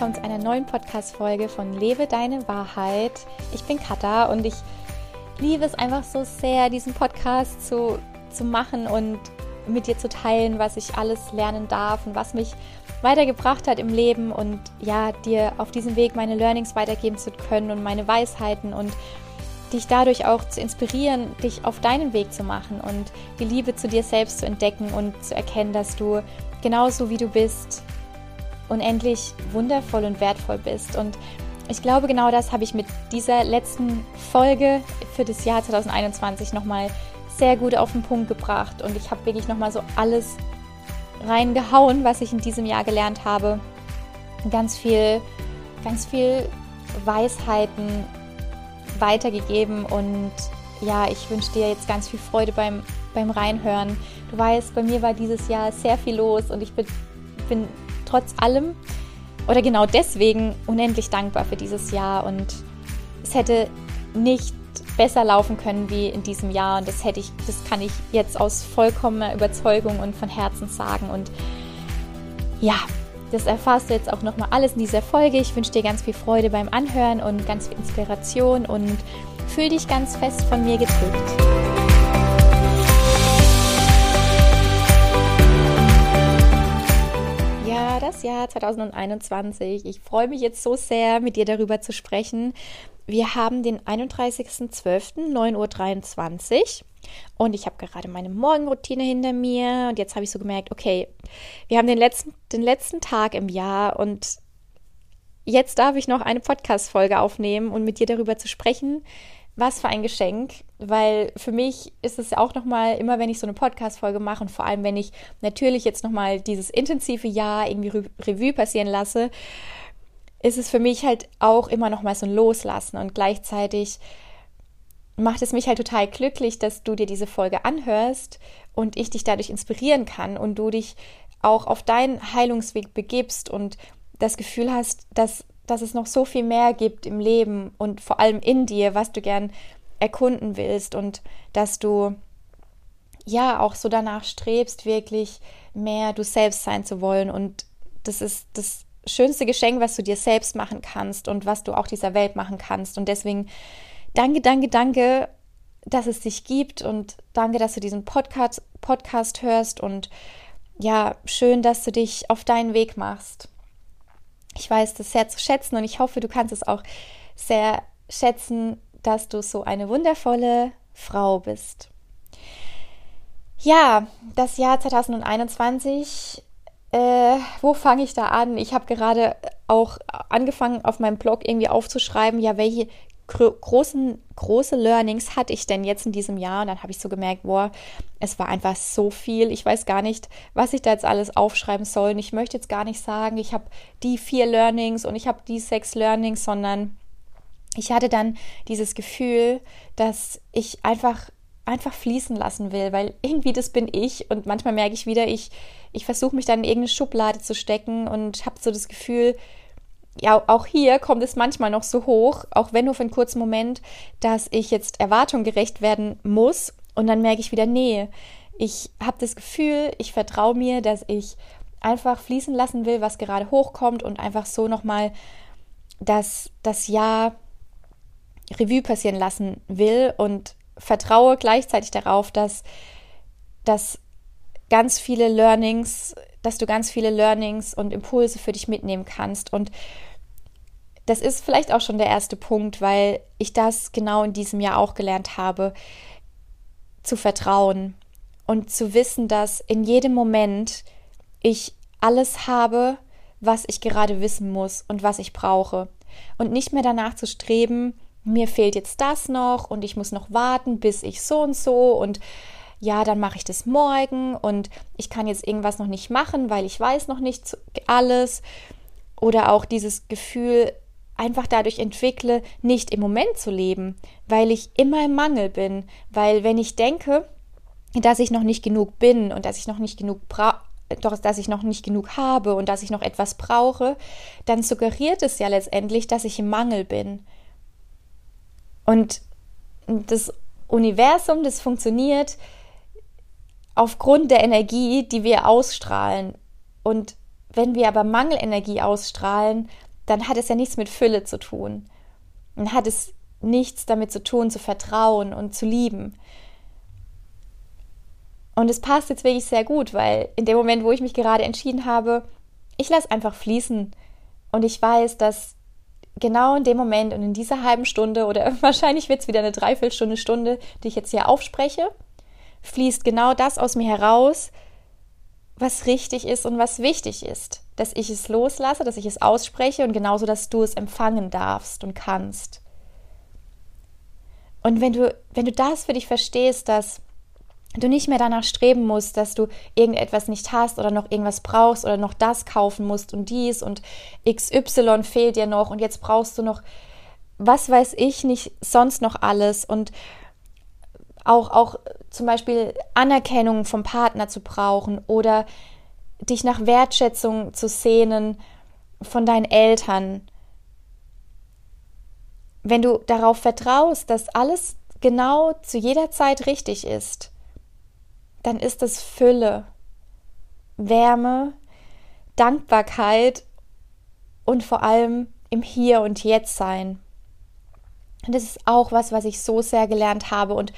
Willkommen zu einer neuen Podcast-Folge von Lebe deine Wahrheit. Ich bin Katha und ich liebe es einfach so sehr, diesen Podcast zu, zu machen und mit dir zu teilen, was ich alles lernen darf und was mich weitergebracht hat im Leben und ja, dir auf diesem Weg meine Learnings weitergeben zu können und meine Weisheiten und dich dadurch auch zu inspirieren, dich auf deinen Weg zu machen und die Liebe zu dir selbst zu entdecken und zu erkennen, dass du genauso wie du bist unendlich wundervoll und wertvoll bist. Und ich glaube, genau das habe ich mit dieser letzten Folge für das Jahr 2021 nochmal sehr gut auf den Punkt gebracht. Und ich habe wirklich nochmal so alles reingehauen, was ich in diesem Jahr gelernt habe. Ganz viel, ganz viel Weisheiten weitergegeben und ja, ich wünsche dir jetzt ganz viel Freude beim, beim Reinhören. Du weißt, bei mir war dieses Jahr sehr viel los und ich bin, bin trotz allem oder genau deswegen unendlich dankbar für dieses Jahr und es hätte nicht besser laufen können wie in diesem Jahr und das hätte ich, das kann ich jetzt aus vollkommener Überzeugung und von Herzen sagen und ja, das erfährst du jetzt auch nochmal alles in dieser Folge. Ich wünsche dir ganz viel Freude beim Anhören und ganz viel Inspiration und fühl dich ganz fest von mir gedrückt. Das Jahr 2021. Ich freue mich jetzt so sehr, mit dir darüber zu sprechen. Wir haben den 31.12., 9.23 Uhr und ich habe gerade meine Morgenroutine hinter mir und jetzt habe ich so gemerkt, okay, wir haben den letzten, den letzten Tag im Jahr und jetzt darf ich noch eine Podcast-Folge aufnehmen und mit dir darüber zu sprechen, was für ein Geschenk, weil für mich ist es auch nochmal, immer wenn ich so eine Podcast-Folge mache und vor allem, wenn ich natürlich jetzt nochmal dieses intensive Jahr irgendwie Revue passieren lasse, ist es für mich halt auch immer nochmal so ein Loslassen und gleichzeitig macht es mich halt total glücklich, dass du dir diese Folge anhörst und ich dich dadurch inspirieren kann und du dich auch auf deinen Heilungsweg begibst und das Gefühl hast, dass dass es noch so viel mehr gibt im Leben und vor allem in dir, was du gern erkunden willst und dass du ja auch so danach strebst, wirklich mehr du selbst sein zu wollen. Und das ist das schönste Geschenk, was du dir selbst machen kannst und was du auch dieser Welt machen kannst. Und deswegen danke, danke, danke, dass es dich gibt und danke, dass du diesen Podcast, Podcast hörst und ja, schön, dass du dich auf deinen Weg machst. Ich weiß das sehr zu schätzen und ich hoffe, du kannst es auch sehr schätzen, dass du so eine wundervolle Frau bist. Ja, das Jahr 2021, äh, wo fange ich da an? Ich habe gerade auch angefangen, auf meinem Blog irgendwie aufzuschreiben, ja, welche großen, große Learnings hatte ich denn jetzt in diesem Jahr? Und dann habe ich so gemerkt, boah, es war einfach so viel. Ich weiß gar nicht, was ich da jetzt alles aufschreiben soll. Und ich möchte jetzt gar nicht sagen, ich habe die vier Learnings und ich habe die sechs Learnings, sondern ich hatte dann dieses Gefühl, dass ich einfach einfach fließen lassen will, weil irgendwie das bin ich und manchmal merke ich wieder, ich ich versuche mich dann in irgendeine Schublade zu stecken und habe so das Gefühl, ja, auch hier kommt es manchmal noch so hoch, auch wenn nur für einen kurzen Moment, dass ich jetzt Erwartung gerecht werden muss. Und dann merke ich wieder, nee, ich habe das Gefühl, ich vertraue mir, dass ich einfach fließen lassen will, was gerade hochkommt und einfach so nochmal das, das Jahr Revue passieren lassen will und vertraue gleichzeitig darauf, dass, dass ganz viele Learnings, dass du ganz viele Learnings und Impulse für dich mitnehmen kannst. Und das ist vielleicht auch schon der erste Punkt, weil ich das genau in diesem Jahr auch gelernt habe, zu vertrauen und zu wissen, dass in jedem Moment ich alles habe, was ich gerade wissen muss und was ich brauche. Und nicht mehr danach zu streben, mir fehlt jetzt das noch und ich muss noch warten, bis ich so und so und ja, dann mache ich das morgen und ich kann jetzt irgendwas noch nicht machen, weil ich weiß noch nicht alles. Oder auch dieses Gefühl einfach dadurch entwickle, nicht im Moment zu leben, weil ich immer im Mangel bin. Weil wenn ich denke, dass ich noch nicht genug bin und dass ich noch nicht genug brauche, doch, dass ich noch nicht genug habe und dass ich noch etwas brauche, dann suggeriert es ja letztendlich, dass ich im Mangel bin. Und das Universum, das funktioniert aufgrund der Energie, die wir ausstrahlen. Und wenn wir aber Mangelenergie ausstrahlen, dann hat es ja nichts mit Fülle zu tun. Dann hat es nichts damit zu tun, zu vertrauen und zu lieben. Und es passt jetzt wirklich sehr gut, weil in dem Moment, wo ich mich gerade entschieden habe, ich lasse einfach fließen und ich weiß, dass genau in dem Moment und in dieser halben Stunde oder wahrscheinlich wird es wieder eine Dreiviertelstunde, Stunde, die ich jetzt hier aufspreche, fließt genau das aus mir heraus, was richtig ist und was wichtig ist. Dass ich es loslasse, dass ich es ausspreche und genauso, dass du es empfangen darfst und kannst. Und wenn du, wenn du das für dich verstehst, dass du nicht mehr danach streben musst, dass du irgendetwas nicht hast oder noch irgendwas brauchst oder noch das kaufen musst und dies und XY fehlt dir noch und jetzt brauchst du noch, was weiß ich nicht, sonst noch alles und auch, auch zum Beispiel Anerkennung vom Partner zu brauchen oder dich nach Wertschätzung zu sehnen von deinen Eltern. Wenn du darauf vertraust, dass alles genau zu jeder Zeit richtig ist, dann ist es Fülle, Wärme, Dankbarkeit und vor allem im Hier und Jetzt sein. Und das ist auch was, was ich so sehr gelernt habe und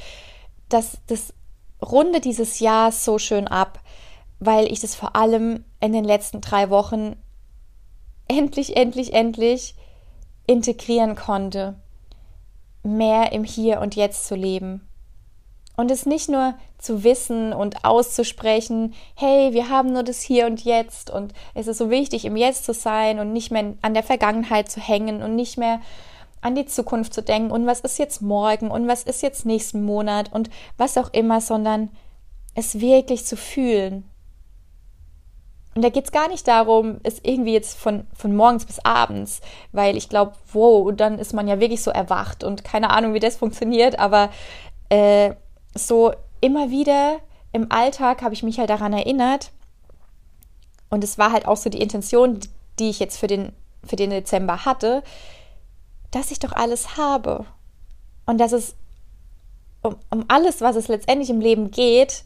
das, das rundet dieses Jahr so schön ab, weil ich das vor allem in den letzten drei Wochen endlich, endlich, endlich integrieren konnte, mehr im Hier und Jetzt zu leben. Und es nicht nur zu wissen und auszusprechen, hey, wir haben nur das Hier und Jetzt und es ist so wichtig, im Jetzt zu sein und nicht mehr an der Vergangenheit zu hängen und nicht mehr an die Zukunft zu denken und was ist jetzt morgen und was ist jetzt nächsten Monat und was auch immer, sondern es wirklich zu fühlen. Und da geht es gar nicht darum, es irgendwie jetzt von, von morgens bis abends, weil ich glaube, wow, dann ist man ja wirklich so erwacht und keine Ahnung, wie das funktioniert, aber äh, so immer wieder im Alltag habe ich mich halt daran erinnert und es war halt auch so die Intention, die ich jetzt für den, für den Dezember hatte, dass ich doch alles habe und dass es um, um alles, was es letztendlich im Leben geht,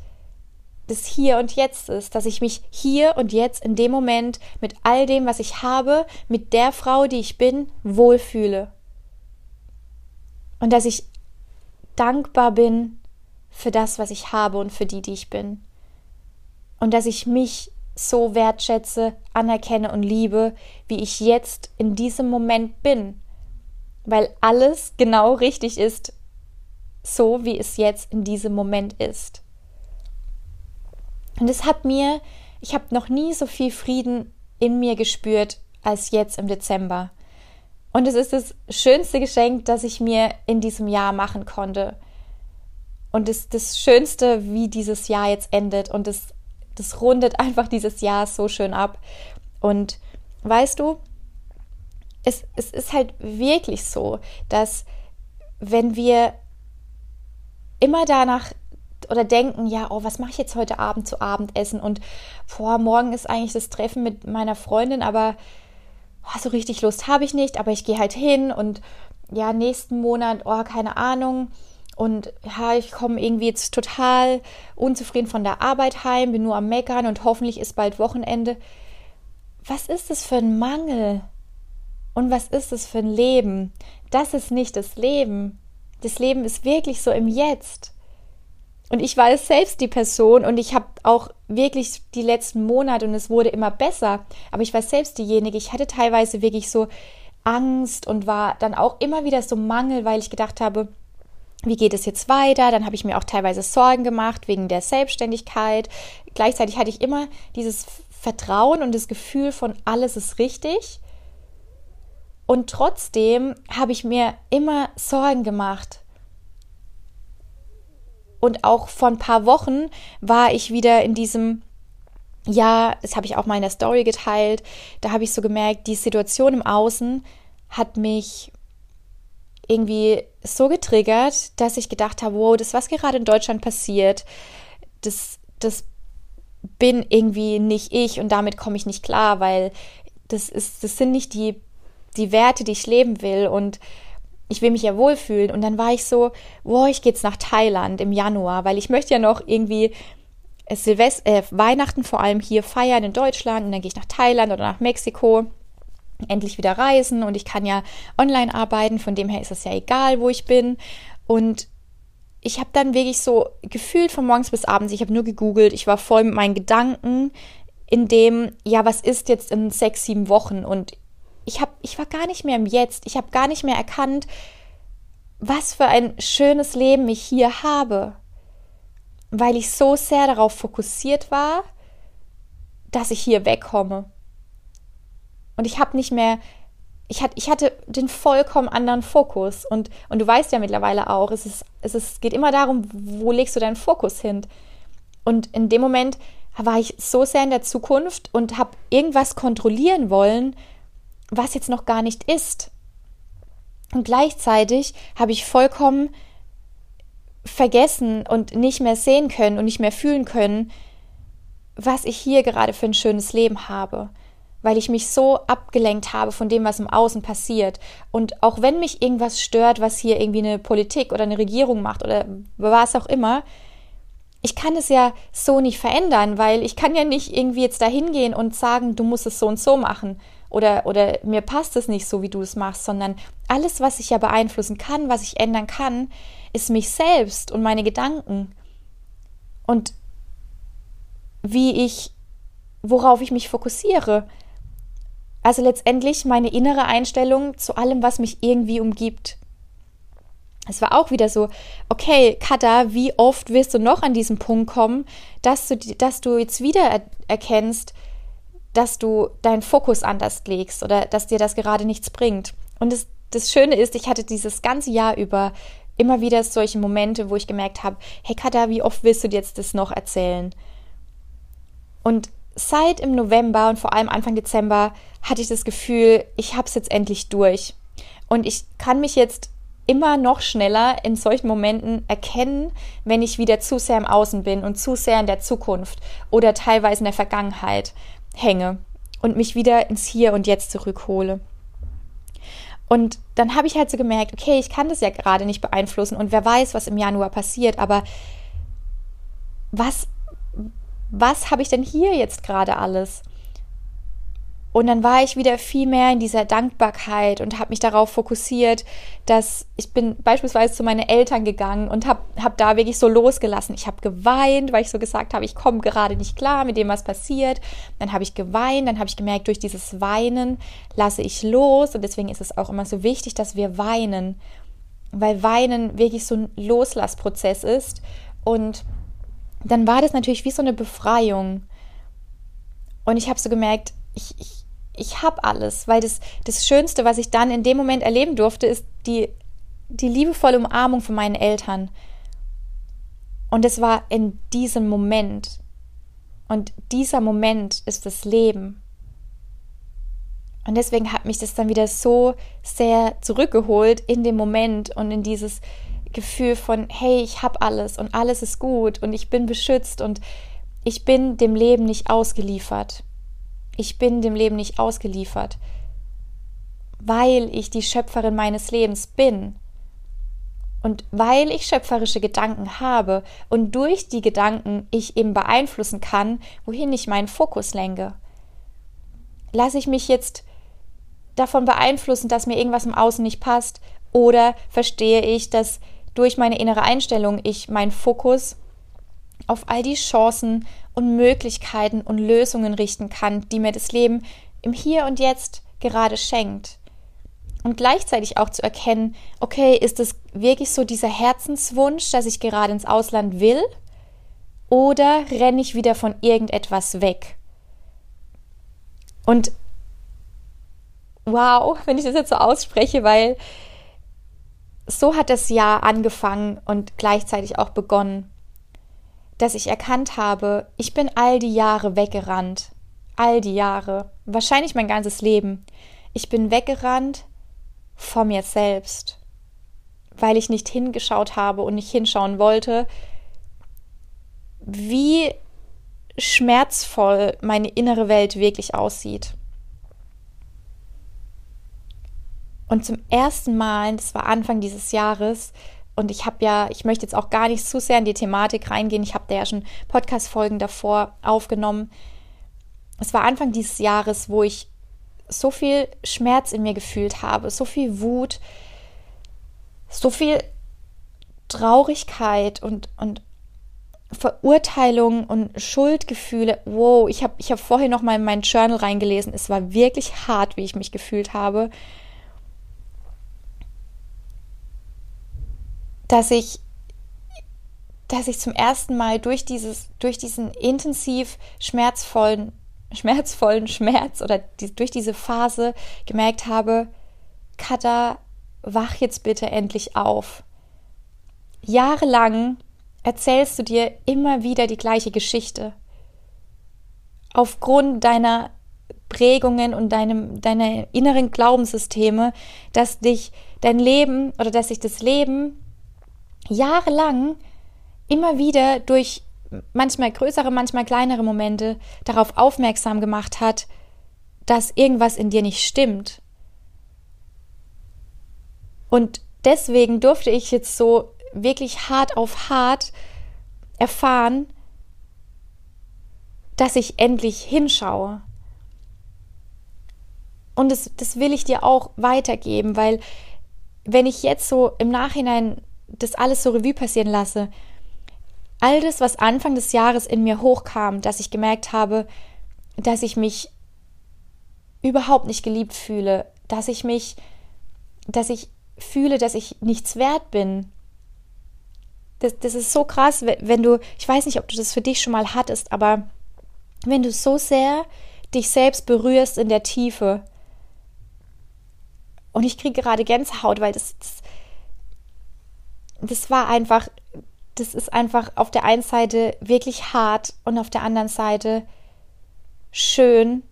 das Hier und Jetzt ist, dass ich mich hier und jetzt in dem Moment mit all dem, was ich habe, mit der Frau, die ich bin, wohlfühle. Und dass ich dankbar bin für das, was ich habe und für die, die ich bin. Und dass ich mich so wertschätze, anerkenne und liebe, wie ich jetzt in diesem Moment bin weil alles genau richtig ist, so wie es jetzt in diesem Moment ist. Und es hat mir, ich habe noch nie so viel Frieden in mir gespürt als jetzt im Dezember. Und es ist das schönste Geschenk, das ich mir in diesem Jahr machen konnte. Und es ist das Schönste, wie dieses Jahr jetzt endet. Und das, das rundet einfach dieses Jahr so schön ab. Und weißt du, es, es ist halt wirklich so, dass wenn wir immer danach oder denken, ja, oh, was mache ich jetzt heute Abend zu Abendessen und vor morgen ist eigentlich das Treffen mit meiner Freundin, aber oh, so richtig Lust habe ich nicht, aber ich gehe halt hin und ja, nächsten Monat, oh, keine Ahnung. Und ja, ich komme irgendwie jetzt total unzufrieden von der Arbeit heim, bin nur am Meckern und hoffentlich ist bald Wochenende. Was ist das für ein Mangel? Und was ist es für ein Leben? Das ist nicht das Leben. Das Leben ist wirklich so im Jetzt. Und ich war selbst die Person und ich habe auch wirklich die letzten Monate und es wurde immer besser. Aber ich war selbst diejenige. Ich hatte teilweise wirklich so Angst und war dann auch immer wieder so Mangel, weil ich gedacht habe, wie geht es jetzt weiter? Dann habe ich mir auch teilweise Sorgen gemacht wegen der Selbstständigkeit. Gleichzeitig hatte ich immer dieses Vertrauen und das Gefühl von alles ist richtig. Und trotzdem habe ich mir immer Sorgen gemacht. Und auch vor ein paar Wochen war ich wieder in diesem, ja, das habe ich auch mal in der Story geteilt, da habe ich so gemerkt, die Situation im Außen hat mich irgendwie so getriggert, dass ich gedacht habe, wow, das, was gerade in Deutschland passiert, das, das bin irgendwie nicht ich und damit komme ich nicht klar, weil das ist, das sind nicht die die Werte, die ich leben will und ich will mich ja wohlfühlen. Und dann war ich so, boah, ich gehe jetzt nach Thailand im Januar, weil ich möchte ja noch irgendwie Silvester, äh, Weihnachten vor allem hier feiern in Deutschland und dann gehe ich nach Thailand oder nach Mexiko endlich wieder reisen und ich kann ja online arbeiten, von dem her ist es ja egal, wo ich bin. Und ich habe dann wirklich so gefühlt von morgens bis abends, ich habe nur gegoogelt, ich war voll mit meinen Gedanken in dem, ja, was ist jetzt in sechs, sieben Wochen? Und ich, hab, ich war gar nicht mehr im Jetzt, ich habe gar nicht mehr erkannt, was für ein schönes Leben ich hier habe, weil ich so sehr darauf fokussiert war, dass ich hier wegkomme. Und ich habe nicht mehr, ich, hat, ich hatte den vollkommen anderen Fokus. Und, und du weißt ja mittlerweile auch, es, ist, es ist, geht immer darum, wo legst du deinen Fokus hin. Und in dem Moment war ich so sehr in der Zukunft und habe irgendwas kontrollieren wollen, was jetzt noch gar nicht ist. Und gleichzeitig habe ich vollkommen vergessen und nicht mehr sehen können und nicht mehr fühlen können, was ich hier gerade für ein schönes Leben habe weil ich mich so abgelenkt habe von dem, was im Außen passiert. Und auch wenn mich irgendwas stört, was hier irgendwie eine Politik oder eine Regierung macht oder was auch immer, ich kann es ja so nicht verändern, weil ich kann ja nicht irgendwie jetzt da hingehen und sagen, du musst es so und so machen oder, oder mir passt es nicht so, wie du es machst, sondern alles, was ich ja beeinflussen kann, was ich ändern kann, ist mich selbst und meine Gedanken. Und wie ich, worauf ich mich fokussiere. Also letztendlich meine innere Einstellung zu allem, was mich irgendwie umgibt. Es war auch wieder so, okay, Kata, wie oft wirst du noch an diesen Punkt kommen, dass du, dass du jetzt wieder er erkennst, dass du deinen Fokus anders legst oder dass dir das gerade nichts bringt. Und das, das Schöne ist, ich hatte dieses ganze Jahr über immer wieder solche Momente, wo ich gemerkt habe, hey Kata, wie oft willst du dir jetzt das noch erzählen? Und seit im November und vor allem Anfang Dezember hatte ich das Gefühl, ich habe es jetzt endlich durch. Und ich kann mich jetzt immer noch schneller in solchen Momenten erkennen, wenn ich wieder zu sehr im Außen bin und zu sehr in der Zukunft oder teilweise in der Vergangenheit hänge und mich wieder ins Hier und Jetzt zurückhole. Und dann habe ich halt so gemerkt, okay, ich kann das ja gerade nicht beeinflussen und wer weiß, was im Januar passiert, aber was was habe ich denn hier jetzt gerade alles? Und dann war ich wieder viel mehr in dieser Dankbarkeit und habe mich darauf fokussiert, dass ich bin beispielsweise zu meinen Eltern gegangen und habe hab da wirklich so losgelassen. Ich habe geweint, weil ich so gesagt habe, ich komme gerade nicht klar mit dem, was passiert. Dann habe ich geweint, dann habe ich gemerkt, durch dieses Weinen lasse ich los. Und deswegen ist es auch immer so wichtig, dass wir weinen, weil Weinen wirklich so ein Loslassprozess ist. Und dann war das natürlich wie so eine Befreiung. Und ich habe so gemerkt, ich, ich, ich habe alles, weil das, das Schönste, was ich dann in dem Moment erleben durfte, ist die, die liebevolle Umarmung von meinen Eltern. Und es war in diesem Moment. Und dieser Moment ist das Leben. Und deswegen hat mich das dann wieder so sehr zurückgeholt in dem Moment und in dieses, Gefühl von, hey, ich habe alles und alles ist gut und ich bin beschützt und ich bin dem Leben nicht ausgeliefert. Ich bin dem Leben nicht ausgeliefert, weil ich die Schöpferin meines Lebens bin. Und weil ich schöpferische Gedanken habe und durch die Gedanken ich eben beeinflussen kann, wohin ich meinen Fokus lenke. Lasse ich mich jetzt davon beeinflussen, dass mir irgendwas im Außen nicht passt, oder verstehe ich, dass durch meine innere Einstellung ich meinen Fokus auf all die Chancen und Möglichkeiten und Lösungen richten kann, die mir das Leben im Hier und Jetzt gerade schenkt. Und gleichzeitig auch zu erkennen, okay, ist es wirklich so dieser Herzenswunsch, dass ich gerade ins Ausland will? Oder renne ich wieder von irgendetwas weg? Und wow, wenn ich das jetzt so ausspreche, weil so hat das Jahr angefangen und gleichzeitig auch begonnen, dass ich erkannt habe, ich bin all die Jahre weggerannt, all die Jahre, wahrscheinlich mein ganzes Leben. Ich bin weggerannt vor mir selbst, weil ich nicht hingeschaut habe und nicht hinschauen wollte, wie schmerzvoll meine innere Welt wirklich aussieht. Und zum ersten Mal, das war Anfang dieses Jahres, und ich habe ja, ich möchte jetzt auch gar nicht zu sehr in die Thematik reingehen. Ich habe da ja schon Podcast-Folgen davor aufgenommen. Es war Anfang dieses Jahres, wo ich so viel Schmerz in mir gefühlt habe, so viel Wut, so viel Traurigkeit und, und Verurteilung und Schuldgefühle. Wow, ich habe ich hab vorher noch mal in mein Journal reingelesen. Es war wirklich hart, wie ich mich gefühlt habe. Dass ich dass ich zum ersten Mal durch dieses durch diesen intensiv schmerzvollen schmerzvollen Schmerz oder die, durch diese Phase gemerkt habe, Kata, wach jetzt bitte endlich auf. Jahrelang erzählst du dir immer wieder die gleiche Geschichte. Aufgrund deiner Prägungen und deinem, deiner inneren Glaubenssysteme, dass dich dein Leben oder dass sich das Leben jahrelang immer wieder durch manchmal größere, manchmal kleinere Momente darauf aufmerksam gemacht hat, dass irgendwas in dir nicht stimmt. Und deswegen durfte ich jetzt so wirklich hart auf hart erfahren, dass ich endlich hinschaue. Und das, das will ich dir auch weitergeben, weil wenn ich jetzt so im Nachhinein das alles so Revue passieren lasse, all das, was Anfang des Jahres in mir hochkam, dass ich gemerkt habe, dass ich mich überhaupt nicht geliebt fühle, dass ich mich, dass ich fühle, dass ich nichts wert bin, das, das ist so krass, wenn du, ich weiß nicht, ob du das für dich schon mal hattest, aber wenn du so sehr dich selbst berührst in der Tiefe. Und ich kriege gerade Gänsehaut, weil das, das, das war einfach, das ist einfach auf der einen Seite wirklich hart und auf der anderen Seite schön,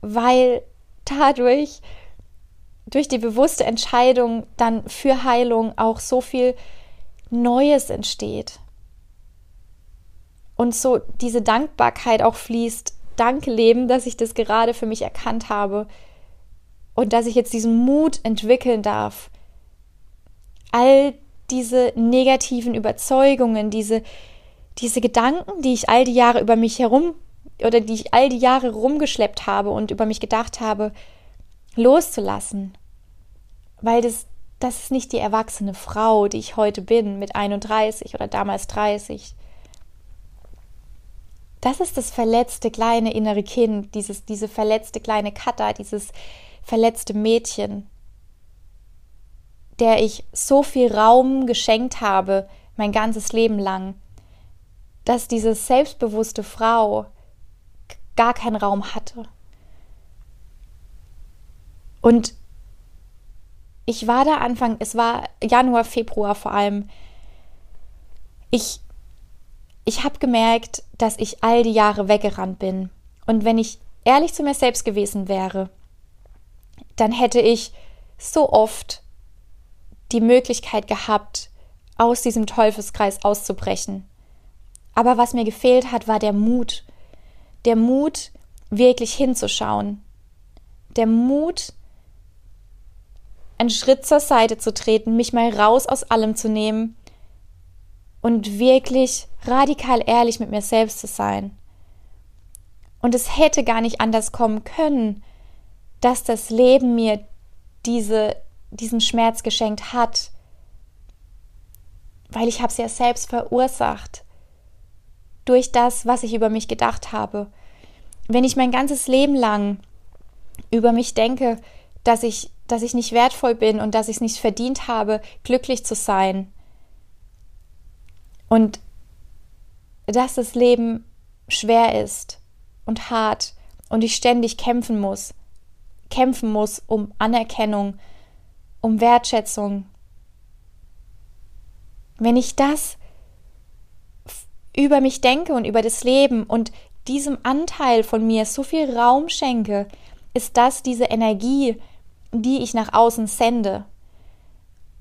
weil dadurch durch die bewusste Entscheidung dann für Heilung auch so viel Neues entsteht. Und so diese Dankbarkeit auch fließt. Danke, Leben, dass ich das gerade für mich erkannt habe und dass ich jetzt diesen Mut entwickeln darf. All diese negativen Überzeugungen, diese, diese Gedanken, die ich all die Jahre über mich herum oder die ich all die Jahre rumgeschleppt habe und über mich gedacht habe, loszulassen. Weil das, das ist nicht die erwachsene Frau, die ich heute bin, mit 31 oder damals 30. Das ist das verletzte kleine innere Kind, dieses, diese verletzte kleine Kata, dieses verletzte Mädchen, der ich so viel Raum geschenkt habe, mein ganzes Leben lang, dass diese selbstbewusste Frau gar keinen Raum hatte. Und ich war da Anfang, es war Januar, Februar vor allem. Ich, ich habe gemerkt, dass ich all die Jahre weggerannt bin. Und wenn ich ehrlich zu mir selbst gewesen wäre, dann hätte ich so oft die Möglichkeit gehabt, aus diesem Teufelskreis auszubrechen. Aber was mir gefehlt hat, war der Mut. Der Mut, wirklich hinzuschauen. Der Mut, einen Schritt zur Seite zu treten, mich mal raus aus allem zu nehmen und wirklich radikal ehrlich mit mir selbst zu sein. Und es hätte gar nicht anders kommen können, dass das Leben mir diese, diesen Schmerz geschenkt hat, weil ich habe es ja selbst verursacht durch das, was ich über mich gedacht habe. Wenn ich mein ganzes Leben lang über mich denke, dass ich dass ich nicht wertvoll bin und dass ich es nicht verdient habe, glücklich zu sein. Und dass das Leben schwer ist und hart und ich ständig kämpfen muss. Kämpfen muss um Anerkennung, um Wertschätzung. Wenn ich das über mich denke und über das Leben und diesem Anteil von mir so viel Raum schenke, ist das diese Energie, die ich nach außen sende.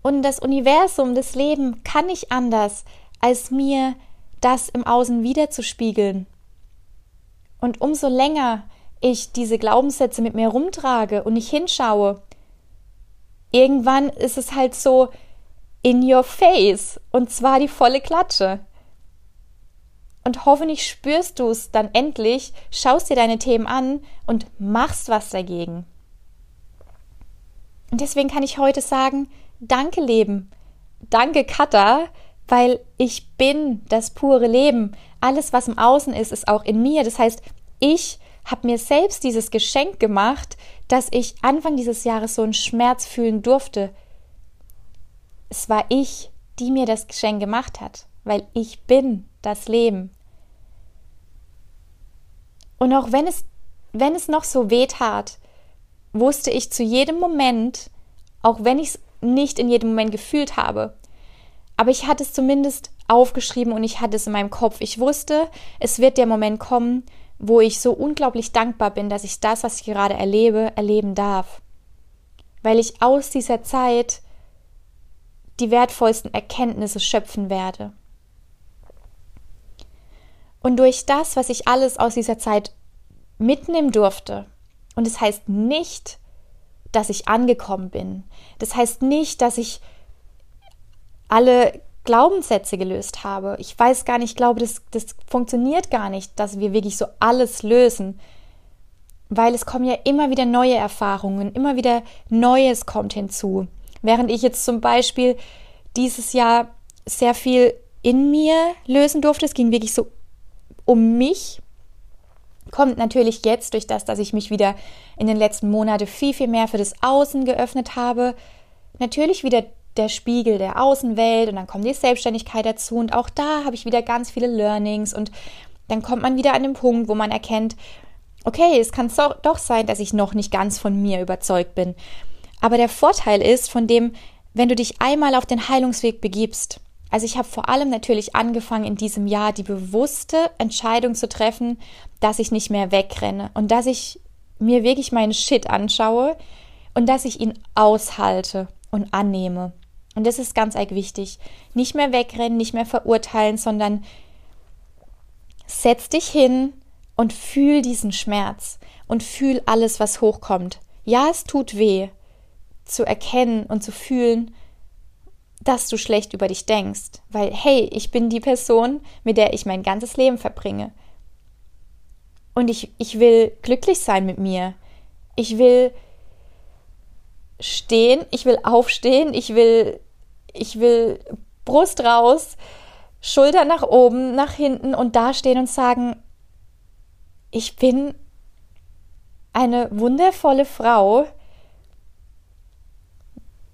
Und das Universum, das Leben kann nicht anders, als mir das im Außen wiederzuspiegeln. Und umso länger ich diese Glaubenssätze mit mir rumtrage und nicht hinschaue, irgendwann ist es halt so, in your face und zwar die volle Klatsche. Und hoffentlich spürst du es dann endlich, schaust dir deine Themen an und machst was dagegen. Und deswegen kann ich heute sagen, danke Leben, danke Katha, weil ich bin das pure Leben. Alles, was im Außen ist, ist auch in mir. Das heißt, ich habe mir selbst dieses Geschenk gemacht, dass ich Anfang dieses Jahres so einen Schmerz fühlen durfte, es war ich, die mir das Geschenk gemacht hat, weil ich bin das Leben. Und auch wenn es, wenn es noch so weh tat, wusste ich zu jedem Moment, auch wenn ich es nicht in jedem Moment gefühlt habe, aber ich hatte es zumindest aufgeschrieben und ich hatte es in meinem Kopf. Ich wusste, es wird der Moment kommen, wo ich so unglaublich dankbar bin, dass ich das, was ich gerade erlebe, erleben darf. Weil ich aus dieser Zeit die wertvollsten Erkenntnisse schöpfen werde. Und durch das, was ich alles aus dieser Zeit mitnehmen durfte, und es das heißt nicht, dass ich angekommen bin, das heißt nicht, dass ich alle Glaubenssätze gelöst habe. Ich weiß gar nicht, ich glaube, das, das funktioniert gar nicht, dass wir wirklich so alles lösen, weil es kommen ja immer wieder neue Erfahrungen, immer wieder Neues kommt hinzu. Während ich jetzt zum Beispiel dieses Jahr sehr viel in mir lösen durfte, es ging wirklich so um mich, kommt natürlich jetzt durch das, dass ich mich wieder in den letzten Monaten viel, viel mehr für das Außen geöffnet habe, natürlich wieder der Spiegel der Außenwelt und dann kommt die Selbstständigkeit dazu und auch da habe ich wieder ganz viele Learnings und dann kommt man wieder an den Punkt, wo man erkennt, okay, es kann doch sein, dass ich noch nicht ganz von mir überzeugt bin. Aber der Vorteil ist von dem, wenn du dich einmal auf den Heilungsweg begibst, also ich habe vor allem natürlich angefangen in diesem Jahr die bewusste Entscheidung zu treffen, dass ich nicht mehr wegrenne und dass ich mir wirklich meinen Shit anschaue und dass ich ihn aushalte und annehme. Und das ist ganz arg wichtig. Nicht mehr wegrennen, nicht mehr verurteilen, sondern setz dich hin und fühl diesen Schmerz und fühl alles, was hochkommt. Ja, es tut weh, zu erkennen und zu fühlen, dass du schlecht über dich denkst, weil hey, ich bin die Person, mit der ich mein ganzes Leben verbringe. Und ich, ich will glücklich sein mit mir. Ich will stehen, ich will aufstehen, ich will, ich will Brust raus, Schulter nach oben, nach hinten und da stehen und sagen, ich bin eine wundervolle Frau,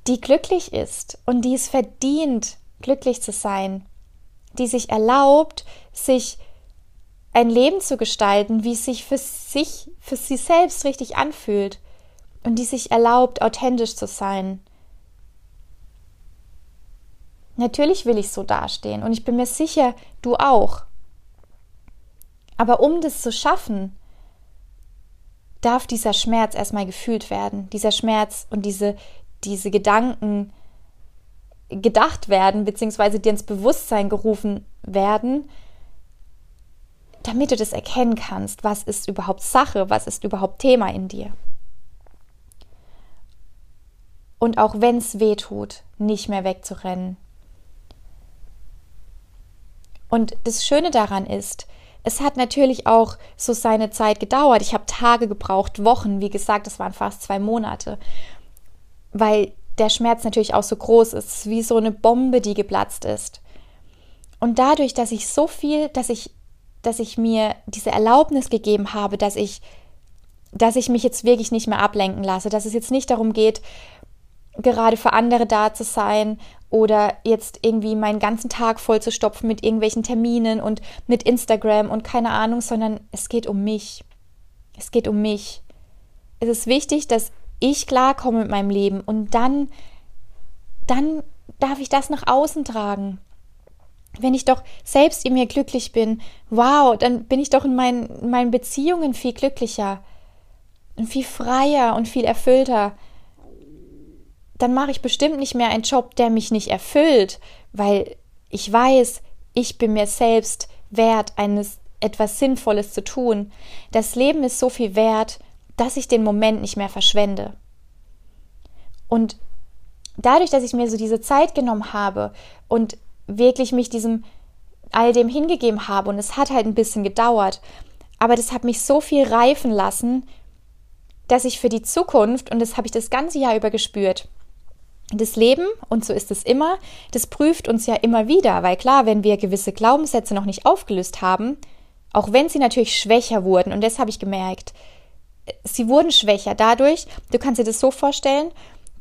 die glücklich ist und die es verdient, glücklich zu sein, die sich erlaubt, sich ein Leben zu gestalten, wie es sich für sich, für sie selbst richtig anfühlt und die sich erlaubt, authentisch zu sein. Natürlich will ich so dastehen und ich bin mir sicher, du auch. Aber um das zu schaffen, darf dieser Schmerz erstmal gefühlt werden. Dieser Schmerz und diese, diese Gedanken gedacht werden, beziehungsweise dir ins Bewusstsein gerufen werden, damit du das erkennen kannst, was ist überhaupt Sache, was ist überhaupt Thema in dir. Und auch wenn es weh tut, nicht mehr wegzurennen. Und das Schöne daran ist, es hat natürlich auch so seine Zeit gedauert. Ich habe Tage gebraucht, Wochen, wie gesagt, das waren fast zwei Monate weil der Schmerz natürlich auch so groß ist, wie so eine Bombe, die geplatzt ist. Und dadurch, dass ich so viel, dass ich, dass ich mir diese Erlaubnis gegeben habe, dass ich, dass ich mich jetzt wirklich nicht mehr ablenken lasse, dass es jetzt nicht darum geht, gerade für andere da zu sein oder jetzt irgendwie meinen ganzen Tag voll zu stopfen mit irgendwelchen Terminen und mit Instagram und keine Ahnung, sondern es geht um mich. Es geht um mich. Es ist wichtig, dass ich klarkomme mit meinem Leben und dann, dann darf ich das nach außen tragen. Wenn ich doch selbst in mir glücklich bin, wow, dann bin ich doch in meinen, in meinen Beziehungen viel glücklicher und viel freier und viel erfüllter. Dann mache ich bestimmt nicht mehr einen Job, der mich nicht erfüllt, weil ich weiß, ich bin mir selbst wert, eines etwas Sinnvolles zu tun. Das Leben ist so viel wert, dass ich den Moment nicht mehr verschwende. Und dadurch, dass ich mir so diese Zeit genommen habe und wirklich mich diesem all dem hingegeben habe und es hat halt ein bisschen gedauert, aber das hat mich so viel reifen lassen, dass ich für die Zukunft, und das habe ich das ganze Jahr über gespürt, das Leben, und so ist es immer, das prüft uns ja immer wieder, weil klar, wenn wir gewisse Glaubenssätze noch nicht aufgelöst haben, auch wenn sie natürlich schwächer wurden, und das habe ich gemerkt, sie wurden schwächer dadurch, du kannst dir das so vorstellen,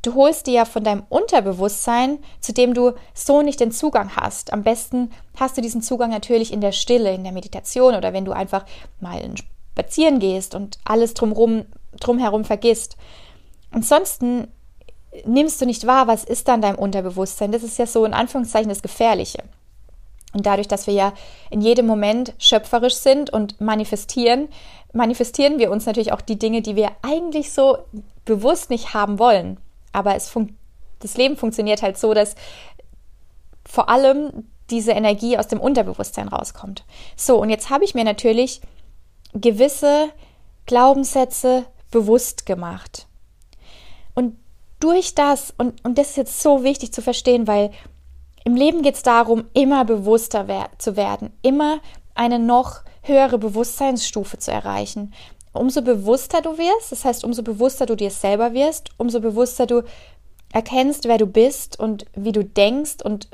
du holst dir ja von deinem Unterbewusstsein, zu dem du so nicht den Zugang hast. Am besten hast du diesen Zugang natürlich in der Stille, in der Meditation oder wenn du einfach mal spazieren gehst und alles drumherum, vergisst. Ansonsten nimmst du nicht wahr, was ist dann deinem Unterbewusstsein. Das ist ja so in Anführungszeichen das Gefährliche. Und dadurch, dass wir ja in jedem Moment schöpferisch sind und manifestieren, manifestieren wir uns natürlich auch die Dinge, die wir eigentlich so bewusst nicht haben wollen. Aber es das Leben funktioniert halt so, dass vor allem diese Energie aus dem Unterbewusstsein rauskommt. So, und jetzt habe ich mir natürlich gewisse Glaubenssätze bewusst gemacht. Durch das, und, und das ist jetzt so wichtig zu verstehen, weil im Leben geht es darum, immer bewusster wer zu werden, immer eine noch höhere Bewusstseinsstufe zu erreichen. Umso bewusster du wirst, das heißt, umso bewusster du dir selber wirst, umso bewusster du erkennst, wer du bist und wie du denkst und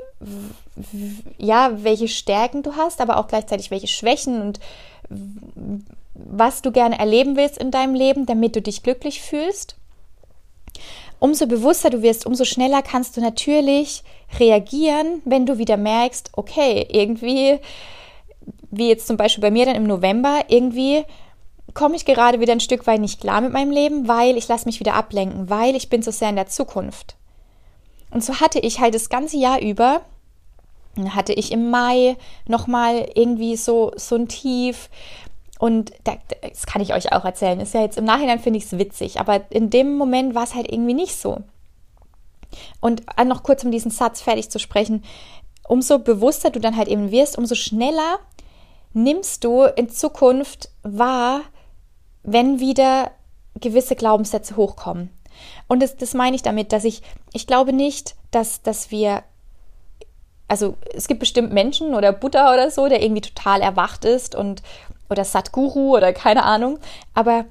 ja, welche Stärken du hast, aber auch gleichzeitig welche Schwächen und was du gerne erleben willst in deinem Leben, damit du dich glücklich fühlst. Umso bewusster du wirst, umso schneller kannst du natürlich reagieren, wenn du wieder merkst, okay, irgendwie, wie jetzt zum Beispiel bei mir dann im November, irgendwie komme ich gerade wieder ein Stück weit nicht klar mit meinem Leben, weil ich lasse mich wieder ablenken, weil ich bin so sehr in der Zukunft. Und so hatte ich halt das ganze Jahr über, hatte ich im Mai nochmal irgendwie so, so ein Tief. Und das kann ich euch auch erzählen. Ist ja jetzt im Nachhinein finde ich es witzig, aber in dem Moment war es halt irgendwie nicht so. Und noch kurz um diesen Satz fertig zu sprechen, umso bewusster du dann halt eben wirst, umso schneller nimmst du in Zukunft wahr, wenn wieder gewisse Glaubenssätze hochkommen. Und das, das meine ich damit, dass ich, ich glaube nicht, dass, dass wir, also es gibt bestimmt Menschen oder Buddha oder so, der irgendwie total erwacht ist und oder Satguru oder keine Ahnung, aber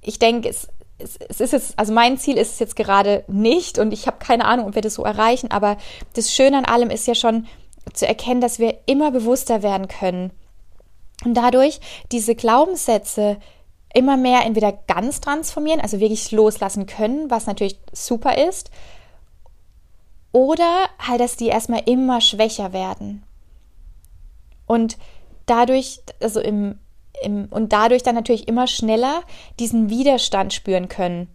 ich denke, es, es, es ist jetzt, also mein Ziel ist es jetzt gerade nicht und ich habe keine Ahnung, ob wir das so erreichen, aber das Schöne an allem ist ja schon zu erkennen, dass wir immer bewusster werden können. Und dadurch diese Glaubenssätze immer mehr entweder ganz transformieren, also wirklich loslassen können, was natürlich super ist, oder halt, dass die erstmal immer schwächer werden. Und dadurch, also im, im, und dadurch dann natürlich immer schneller diesen Widerstand spüren können.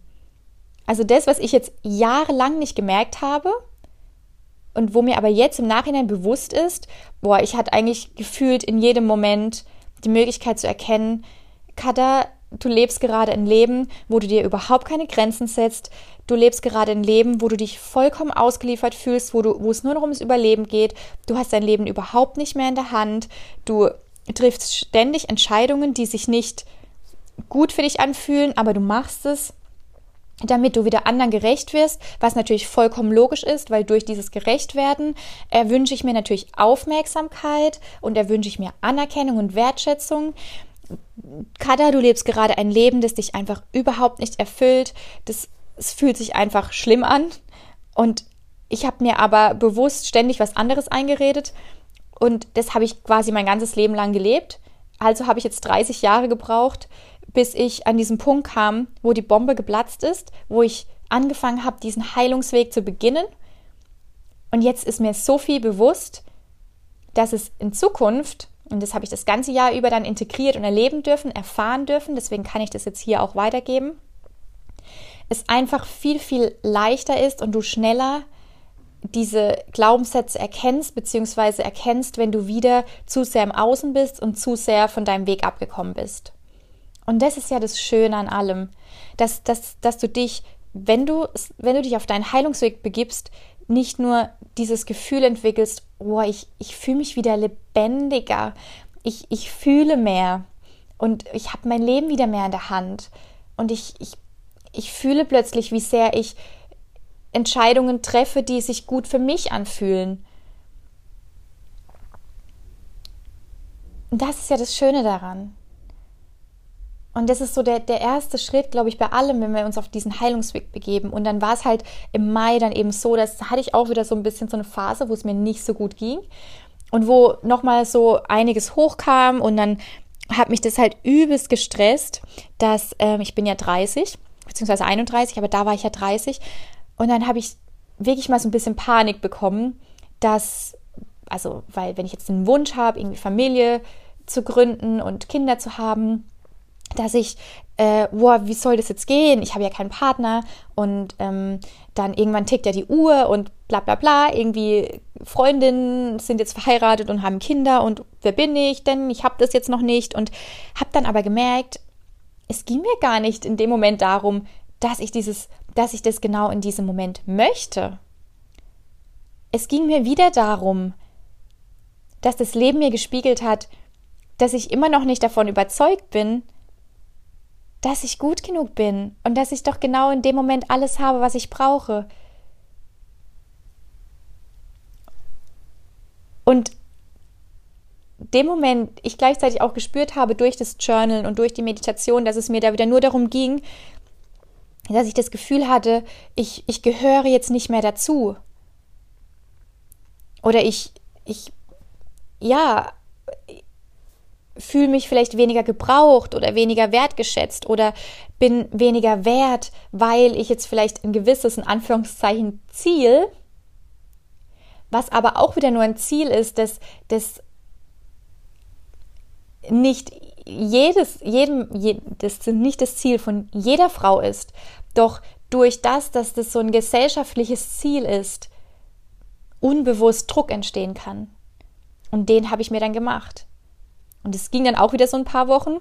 Also das, was ich jetzt jahrelang nicht gemerkt habe und wo mir aber jetzt im Nachhinein bewusst ist, boah, ich hatte eigentlich gefühlt in jedem Moment die Möglichkeit zu erkennen, Kada, du lebst gerade ein Leben, wo du dir überhaupt keine Grenzen setzt. Du lebst gerade ein Leben, wo du dich vollkommen ausgeliefert fühlst, wo, du, wo es nur noch ums Überleben geht. Du hast dein Leben überhaupt nicht mehr in der Hand. Du triffst ständig Entscheidungen, die sich nicht gut für dich anfühlen, aber du machst es damit du wieder anderen gerecht wirst, was natürlich vollkommen logisch ist, weil durch dieses Gerechtwerden erwünsche ich mir natürlich Aufmerksamkeit und erwünsche ich mir Anerkennung und Wertschätzung. Kada, du lebst gerade ein Leben, das dich einfach überhaupt nicht erfüllt. Das, es fühlt sich einfach schlimm an. Und ich habe mir aber bewusst ständig was anderes eingeredet. Und das habe ich quasi mein ganzes Leben lang gelebt. Also habe ich jetzt 30 Jahre gebraucht, bis ich an diesen Punkt kam, wo die Bombe geplatzt ist, wo ich angefangen habe, diesen Heilungsweg zu beginnen. Und jetzt ist mir so viel bewusst, dass es in Zukunft, und das habe ich das ganze Jahr über dann integriert und erleben dürfen, erfahren dürfen, deswegen kann ich das jetzt hier auch weitergeben, es einfach viel, viel leichter ist und du schneller diese Glaubenssätze erkennst, beziehungsweise erkennst, wenn du wieder zu sehr im Außen bist und zu sehr von deinem Weg abgekommen bist. Und das ist ja das Schöne an allem, dass, dass, dass du dich, wenn du, wenn du dich auf deinen Heilungsweg begibst, nicht nur dieses Gefühl entwickelst, oh, ich, ich fühle mich wieder lebendiger, ich, ich fühle mehr und ich habe mein Leben wieder mehr in der Hand und ich, ich, ich fühle plötzlich, wie sehr ich Entscheidungen treffe, die sich gut für mich anfühlen. Und das ist ja das Schöne daran. Und das ist so der, der erste Schritt, glaube ich, bei allem, wenn wir uns auf diesen Heilungsweg begeben. Und dann war es halt im Mai dann eben so, dass hatte ich auch wieder so ein bisschen so eine Phase, wo es mir nicht so gut ging. Und wo nochmal so einiges hochkam und dann hat mich das halt übelst gestresst, dass ähm, ich bin ja 30, beziehungsweise 31, aber da war ich ja 30. Und dann habe ich wirklich mal so ein bisschen Panik bekommen, dass, also, weil wenn ich jetzt den Wunsch habe, irgendwie Familie zu gründen und Kinder zu haben, dass ich, äh, boah, wie soll das jetzt gehen? Ich habe ja keinen Partner und ähm, dann irgendwann tickt ja die Uhr und bla bla bla. Irgendwie Freundinnen sind jetzt verheiratet und haben Kinder und wer bin ich denn? Ich habe das jetzt noch nicht und habe dann aber gemerkt, es ging mir gar nicht in dem Moment darum, dass ich dieses, dass ich das genau in diesem Moment möchte. Es ging mir wieder darum, dass das Leben mir gespiegelt hat, dass ich immer noch nicht davon überzeugt bin, dass ich gut genug bin und dass ich doch genau in dem Moment alles habe, was ich brauche. Und dem Moment ich gleichzeitig auch gespürt habe durch das Journal und durch die Meditation, dass es mir da wieder nur darum ging, dass ich das Gefühl hatte, ich, ich gehöre jetzt nicht mehr dazu. Oder ich, ich, ja, fühle mich vielleicht weniger gebraucht oder weniger wertgeschätzt oder bin weniger wert, weil ich jetzt vielleicht ein gewisses, in Anführungszeichen, Ziel, was aber auch wieder nur ein Ziel ist, das, das nicht jedes, jedem, das nicht das Ziel von jeder Frau ist, doch durch das, dass das so ein gesellschaftliches Ziel ist, unbewusst Druck entstehen kann. Und den habe ich mir dann gemacht. Und es ging dann auch wieder so ein paar Wochen.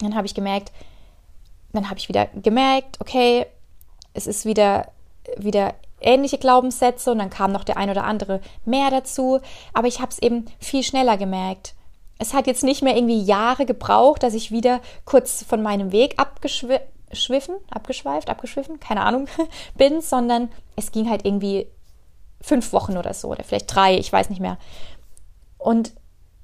Dann habe ich gemerkt, dann habe ich wieder gemerkt, okay, es ist wieder, wieder ähnliche Glaubenssätze und dann kam noch der ein oder andere mehr dazu. Aber ich habe es eben viel schneller gemerkt. Es hat jetzt nicht mehr irgendwie Jahre gebraucht, dass ich wieder kurz von meinem Weg abgeschwiffen, abgeschweift, abgeschwiffen, keine Ahnung, bin, sondern es ging halt irgendwie fünf Wochen oder so oder vielleicht drei, ich weiß nicht mehr. Und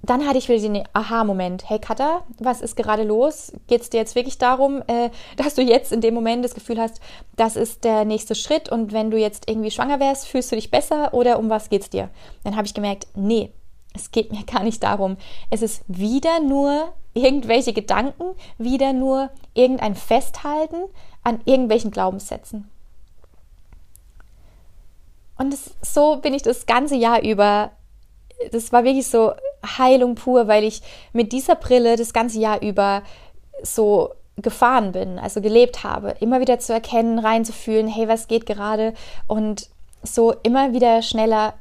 dann hatte ich wieder den Aha-Moment. Hey Katha, was ist gerade los? Geht es dir jetzt wirklich darum, äh, dass du jetzt in dem Moment das Gefühl hast, das ist der nächste Schritt und wenn du jetzt irgendwie schwanger wärst, fühlst du dich besser oder um was geht's dir? Dann habe ich gemerkt, nee, es geht mir gar nicht darum. Es ist wieder nur irgendwelche Gedanken, wieder nur irgendein Festhalten an irgendwelchen Glaubenssätzen. Und das, so bin ich das ganze Jahr über das war wirklich so Heilung pur, weil ich mit dieser Brille das ganze Jahr über so gefahren bin, also gelebt habe, immer wieder zu erkennen, reinzufühlen, hey, was geht gerade und so immer wieder schneller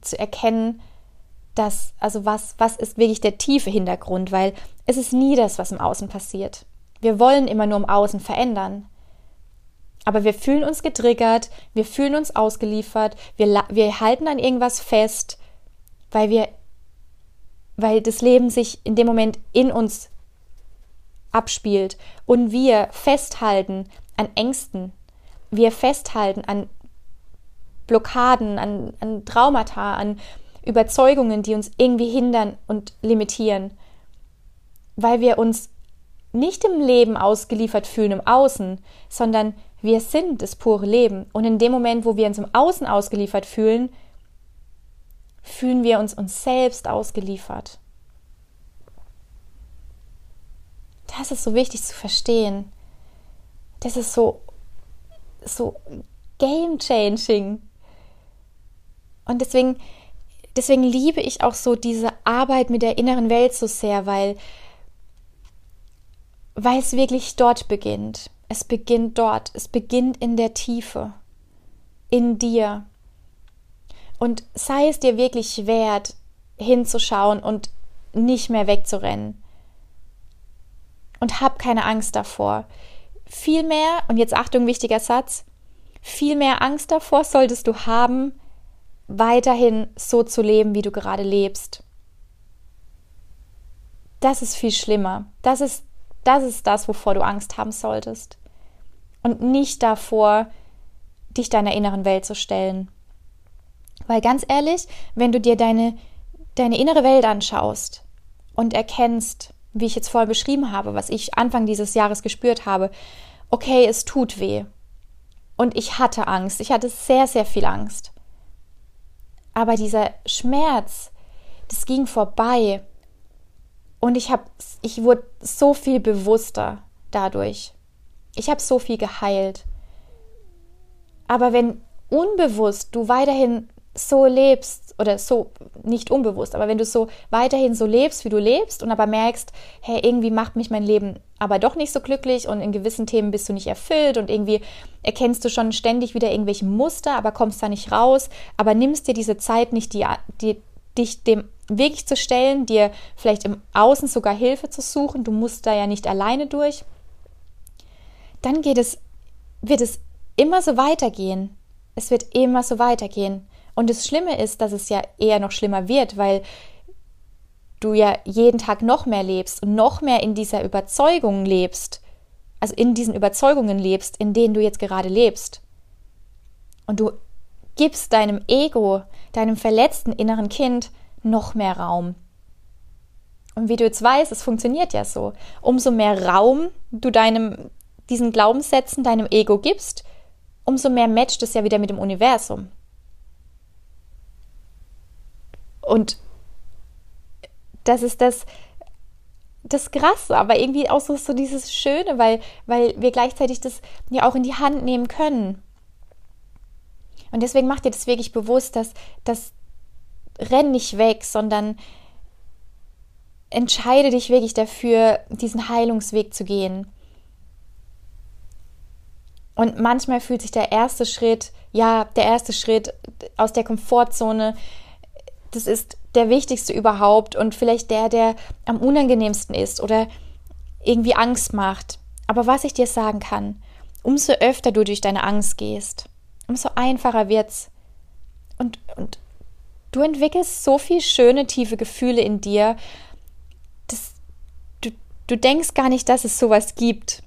zu erkennen, dass, also was, was ist wirklich der tiefe Hintergrund, weil es ist nie das, was im Außen passiert. Wir wollen immer nur im Außen verändern. Aber wir fühlen uns getriggert, wir fühlen uns ausgeliefert, wir, wir halten an irgendwas fest weil wir, weil das Leben sich in dem Moment in uns abspielt und wir festhalten an Ängsten, wir festhalten an Blockaden, an, an Traumata, an Überzeugungen, die uns irgendwie hindern und limitieren, weil wir uns nicht im Leben ausgeliefert fühlen im Außen, sondern wir sind das pure Leben. Und in dem Moment, wo wir uns im Außen ausgeliefert fühlen, fühlen wir uns uns selbst ausgeliefert. Das ist so wichtig zu verstehen. Das ist so, so game changing. Und deswegen, deswegen liebe ich auch so diese Arbeit mit der inneren Welt so sehr, weil, weil es wirklich dort beginnt. Es beginnt dort. Es beginnt in der Tiefe. In dir. Und sei es dir wirklich wert, hinzuschauen und nicht mehr wegzurennen. Und hab keine Angst davor. Vielmehr, und jetzt Achtung, wichtiger Satz, viel mehr Angst davor solltest du haben, weiterhin so zu leben, wie du gerade lebst. Das ist viel schlimmer. Das ist, das ist das, wovor du Angst haben solltest. Und nicht davor, dich deiner inneren Welt zu stellen. Weil ganz ehrlich, wenn du dir deine, deine innere Welt anschaust und erkennst, wie ich jetzt vorher beschrieben habe, was ich Anfang dieses Jahres gespürt habe, okay, es tut weh. Und ich hatte Angst. Ich hatte sehr, sehr viel Angst. Aber dieser Schmerz, das ging vorbei. Und ich habe, ich wurde so viel bewusster dadurch. Ich habe so viel geheilt. Aber wenn unbewusst du weiterhin so lebst oder so nicht unbewusst, aber wenn du so weiterhin so lebst, wie du lebst und aber merkst, hey, irgendwie macht mich mein Leben aber doch nicht so glücklich und in gewissen Themen bist du nicht erfüllt und irgendwie erkennst du schon ständig wieder irgendwelche Muster, aber kommst da nicht raus, aber nimmst dir diese Zeit nicht, die, die, dich dem wirklich zu stellen, dir vielleicht im Außen sogar Hilfe zu suchen, du musst da ja nicht alleine durch, dann geht es, wird es immer so weitergehen. Es wird immer so weitergehen. Und das Schlimme ist, dass es ja eher noch schlimmer wird, weil du ja jeden Tag noch mehr lebst und noch mehr in dieser Überzeugung lebst, also in diesen Überzeugungen lebst, in denen du jetzt gerade lebst. Und du gibst deinem Ego, deinem verletzten inneren Kind noch mehr Raum. Und wie du jetzt weißt, es funktioniert ja so. Umso mehr Raum du deinem, diesen Glaubenssätzen, deinem Ego gibst, umso mehr matcht es ja wieder mit dem Universum. Und das ist das, das Krasse, aber irgendwie auch so, so dieses Schöne, weil, weil wir gleichzeitig das ja auch in die Hand nehmen können. Und deswegen macht dir das wirklich bewusst, dass das renn nicht weg, sondern entscheide dich wirklich dafür, diesen Heilungsweg zu gehen. Und manchmal fühlt sich der erste Schritt, ja, der erste Schritt aus der Komfortzone das ist der wichtigste überhaupt und vielleicht der, der am unangenehmsten ist oder irgendwie Angst macht. Aber was ich dir sagen kann, umso öfter du durch deine Angst gehst, umso einfacher wird's. Und, und du entwickelst so viel schöne, tiefe Gefühle in dir, dass du, du denkst gar nicht, dass es sowas gibt.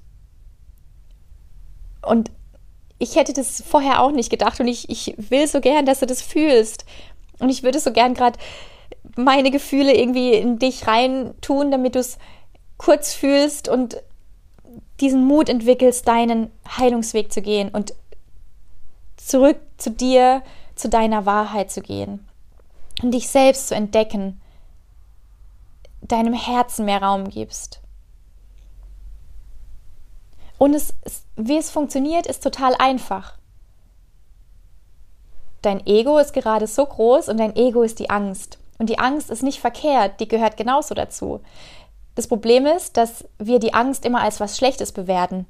Und ich hätte das vorher auch nicht gedacht und ich, ich will so gern, dass du das fühlst. Und ich würde so gern gerade meine Gefühle irgendwie in dich rein tun, damit du es kurz fühlst und diesen Mut entwickelst, deinen Heilungsweg zu gehen und zurück zu dir, zu deiner Wahrheit zu gehen und dich selbst zu entdecken, deinem Herzen mehr Raum gibst. Und es, wie es funktioniert, ist total einfach. Dein Ego ist gerade so groß und dein Ego ist die Angst. Und die Angst ist nicht verkehrt, die gehört genauso dazu. Das Problem ist, dass wir die Angst immer als was Schlechtes bewerten.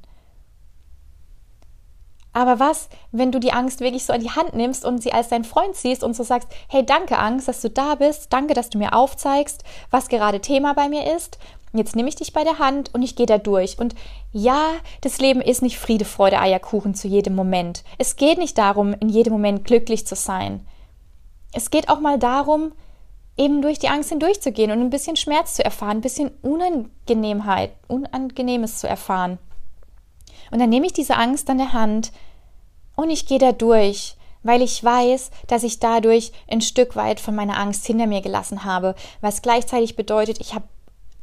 Aber was, wenn du die Angst wirklich so an die Hand nimmst und sie als dein Freund siehst und so sagst, hey, danke Angst, dass du da bist, danke, dass du mir aufzeigst, was gerade Thema bei mir ist Jetzt nehme ich dich bei der Hand und ich gehe da durch. Und ja, das Leben ist nicht Friede, Freude, Eierkuchen zu jedem Moment. Es geht nicht darum, in jedem Moment glücklich zu sein. Es geht auch mal darum, eben durch die Angst hindurchzugehen und ein bisschen Schmerz zu erfahren, ein bisschen Unangenehmheit, Unangenehmes zu erfahren. Und dann nehme ich diese Angst an der Hand und ich gehe da durch, weil ich weiß, dass ich dadurch ein Stück weit von meiner Angst hinter mir gelassen habe, was gleichzeitig bedeutet, ich habe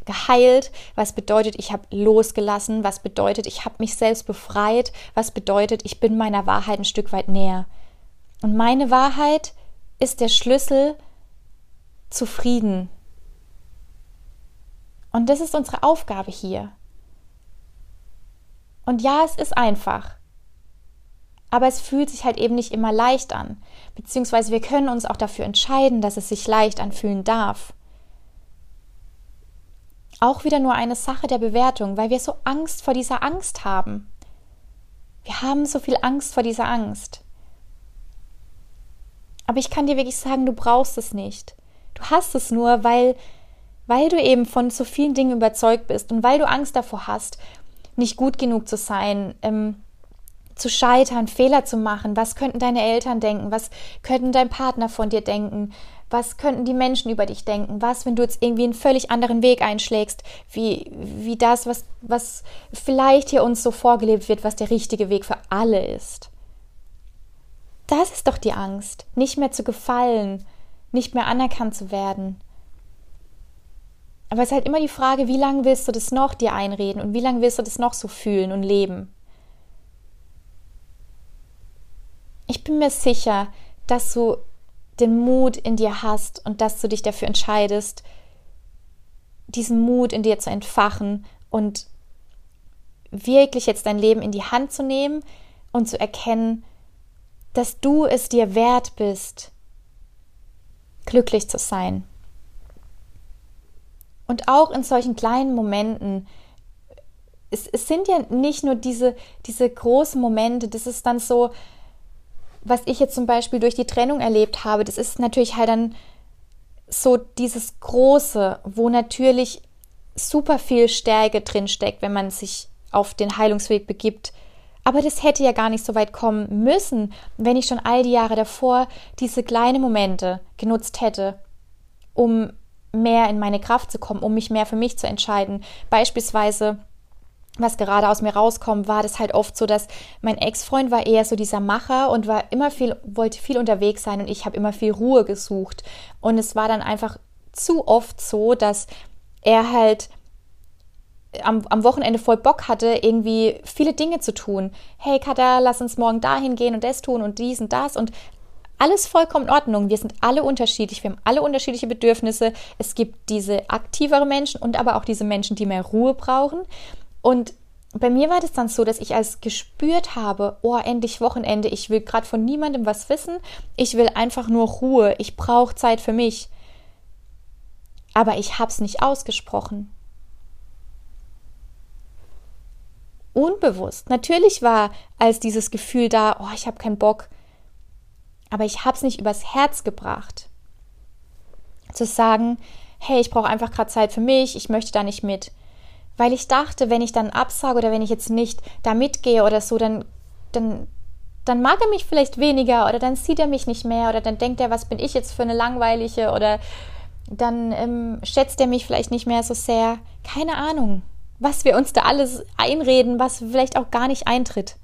geheilt, was bedeutet, ich habe losgelassen, was bedeutet, ich habe mich selbst befreit, was bedeutet, ich bin meiner Wahrheit ein Stück weit näher. Und meine Wahrheit ist der Schlüssel zu Frieden. Und das ist unsere Aufgabe hier. Und ja, es ist einfach. Aber es fühlt sich halt eben nicht immer leicht an. Beziehungsweise wir können uns auch dafür entscheiden, dass es sich leicht anfühlen darf auch wieder nur eine Sache der Bewertung, weil wir so Angst vor dieser Angst haben. Wir haben so viel Angst vor dieser Angst. Aber ich kann dir wirklich sagen, du brauchst es nicht. Du hast es nur, weil, weil du eben von so vielen Dingen überzeugt bist und weil du Angst davor hast, nicht gut genug zu sein, ähm, zu scheitern, Fehler zu machen. Was könnten deine Eltern denken? Was könnten dein Partner von dir denken? Was könnten die Menschen über dich denken? Was, wenn du jetzt irgendwie einen völlig anderen Weg einschlägst, wie, wie das, was, was vielleicht hier uns so vorgelebt wird, was der richtige Weg für alle ist? Das ist doch die Angst, nicht mehr zu gefallen, nicht mehr anerkannt zu werden. Aber es ist halt immer die Frage, wie lange willst du das noch dir einreden und wie lange willst du das noch so fühlen und leben? Ich bin mir sicher, dass du den Mut in dir hast und dass du dich dafür entscheidest, diesen Mut in dir zu entfachen und wirklich jetzt dein Leben in die Hand zu nehmen und zu erkennen, dass du es dir wert bist, glücklich zu sein. Und auch in solchen kleinen Momenten, es, es sind ja nicht nur diese, diese großen Momente, das ist dann so, was ich jetzt zum Beispiel durch die Trennung erlebt habe, das ist natürlich halt dann so dieses Große, wo natürlich super viel Stärke drin steckt, wenn man sich auf den Heilungsweg begibt. Aber das hätte ja gar nicht so weit kommen müssen, wenn ich schon all die Jahre davor diese kleinen Momente genutzt hätte, um mehr in meine Kraft zu kommen, um mich mehr für mich zu entscheiden. Beispielsweise, was gerade aus mir rauskommt, war das halt oft so, dass mein Ex-Freund war eher so dieser Macher und war immer viel, wollte viel unterwegs sein und ich habe immer viel Ruhe gesucht. Und es war dann einfach zu oft so, dass er halt am, am Wochenende voll Bock hatte, irgendwie viele Dinge zu tun. Hey Kada, lass uns morgen dahin gehen und das tun und dies und das und alles vollkommen in Ordnung. Wir sind alle unterschiedlich, wir haben alle unterschiedliche Bedürfnisse. Es gibt diese aktivere Menschen und aber auch diese Menschen, die mehr Ruhe brauchen. Und bei mir war das dann so, dass ich als gespürt habe, oh, endlich Wochenende, ich will gerade von niemandem was wissen, ich will einfach nur Ruhe, ich brauche Zeit für mich. Aber ich habe es nicht ausgesprochen. Unbewusst. Natürlich war als dieses Gefühl da, oh, ich habe keinen Bock, aber ich habe es nicht übers Herz gebracht. Zu sagen, hey, ich brauche einfach gerade Zeit für mich, ich möchte da nicht mit. Weil ich dachte, wenn ich dann absage oder wenn ich jetzt nicht da mitgehe oder so, dann, dann, dann mag er mich vielleicht weniger oder dann sieht er mich nicht mehr oder dann denkt er, was bin ich jetzt für eine langweilige oder dann ähm, schätzt er mich vielleicht nicht mehr so sehr. Keine Ahnung, was wir uns da alles einreden, was vielleicht auch gar nicht eintritt.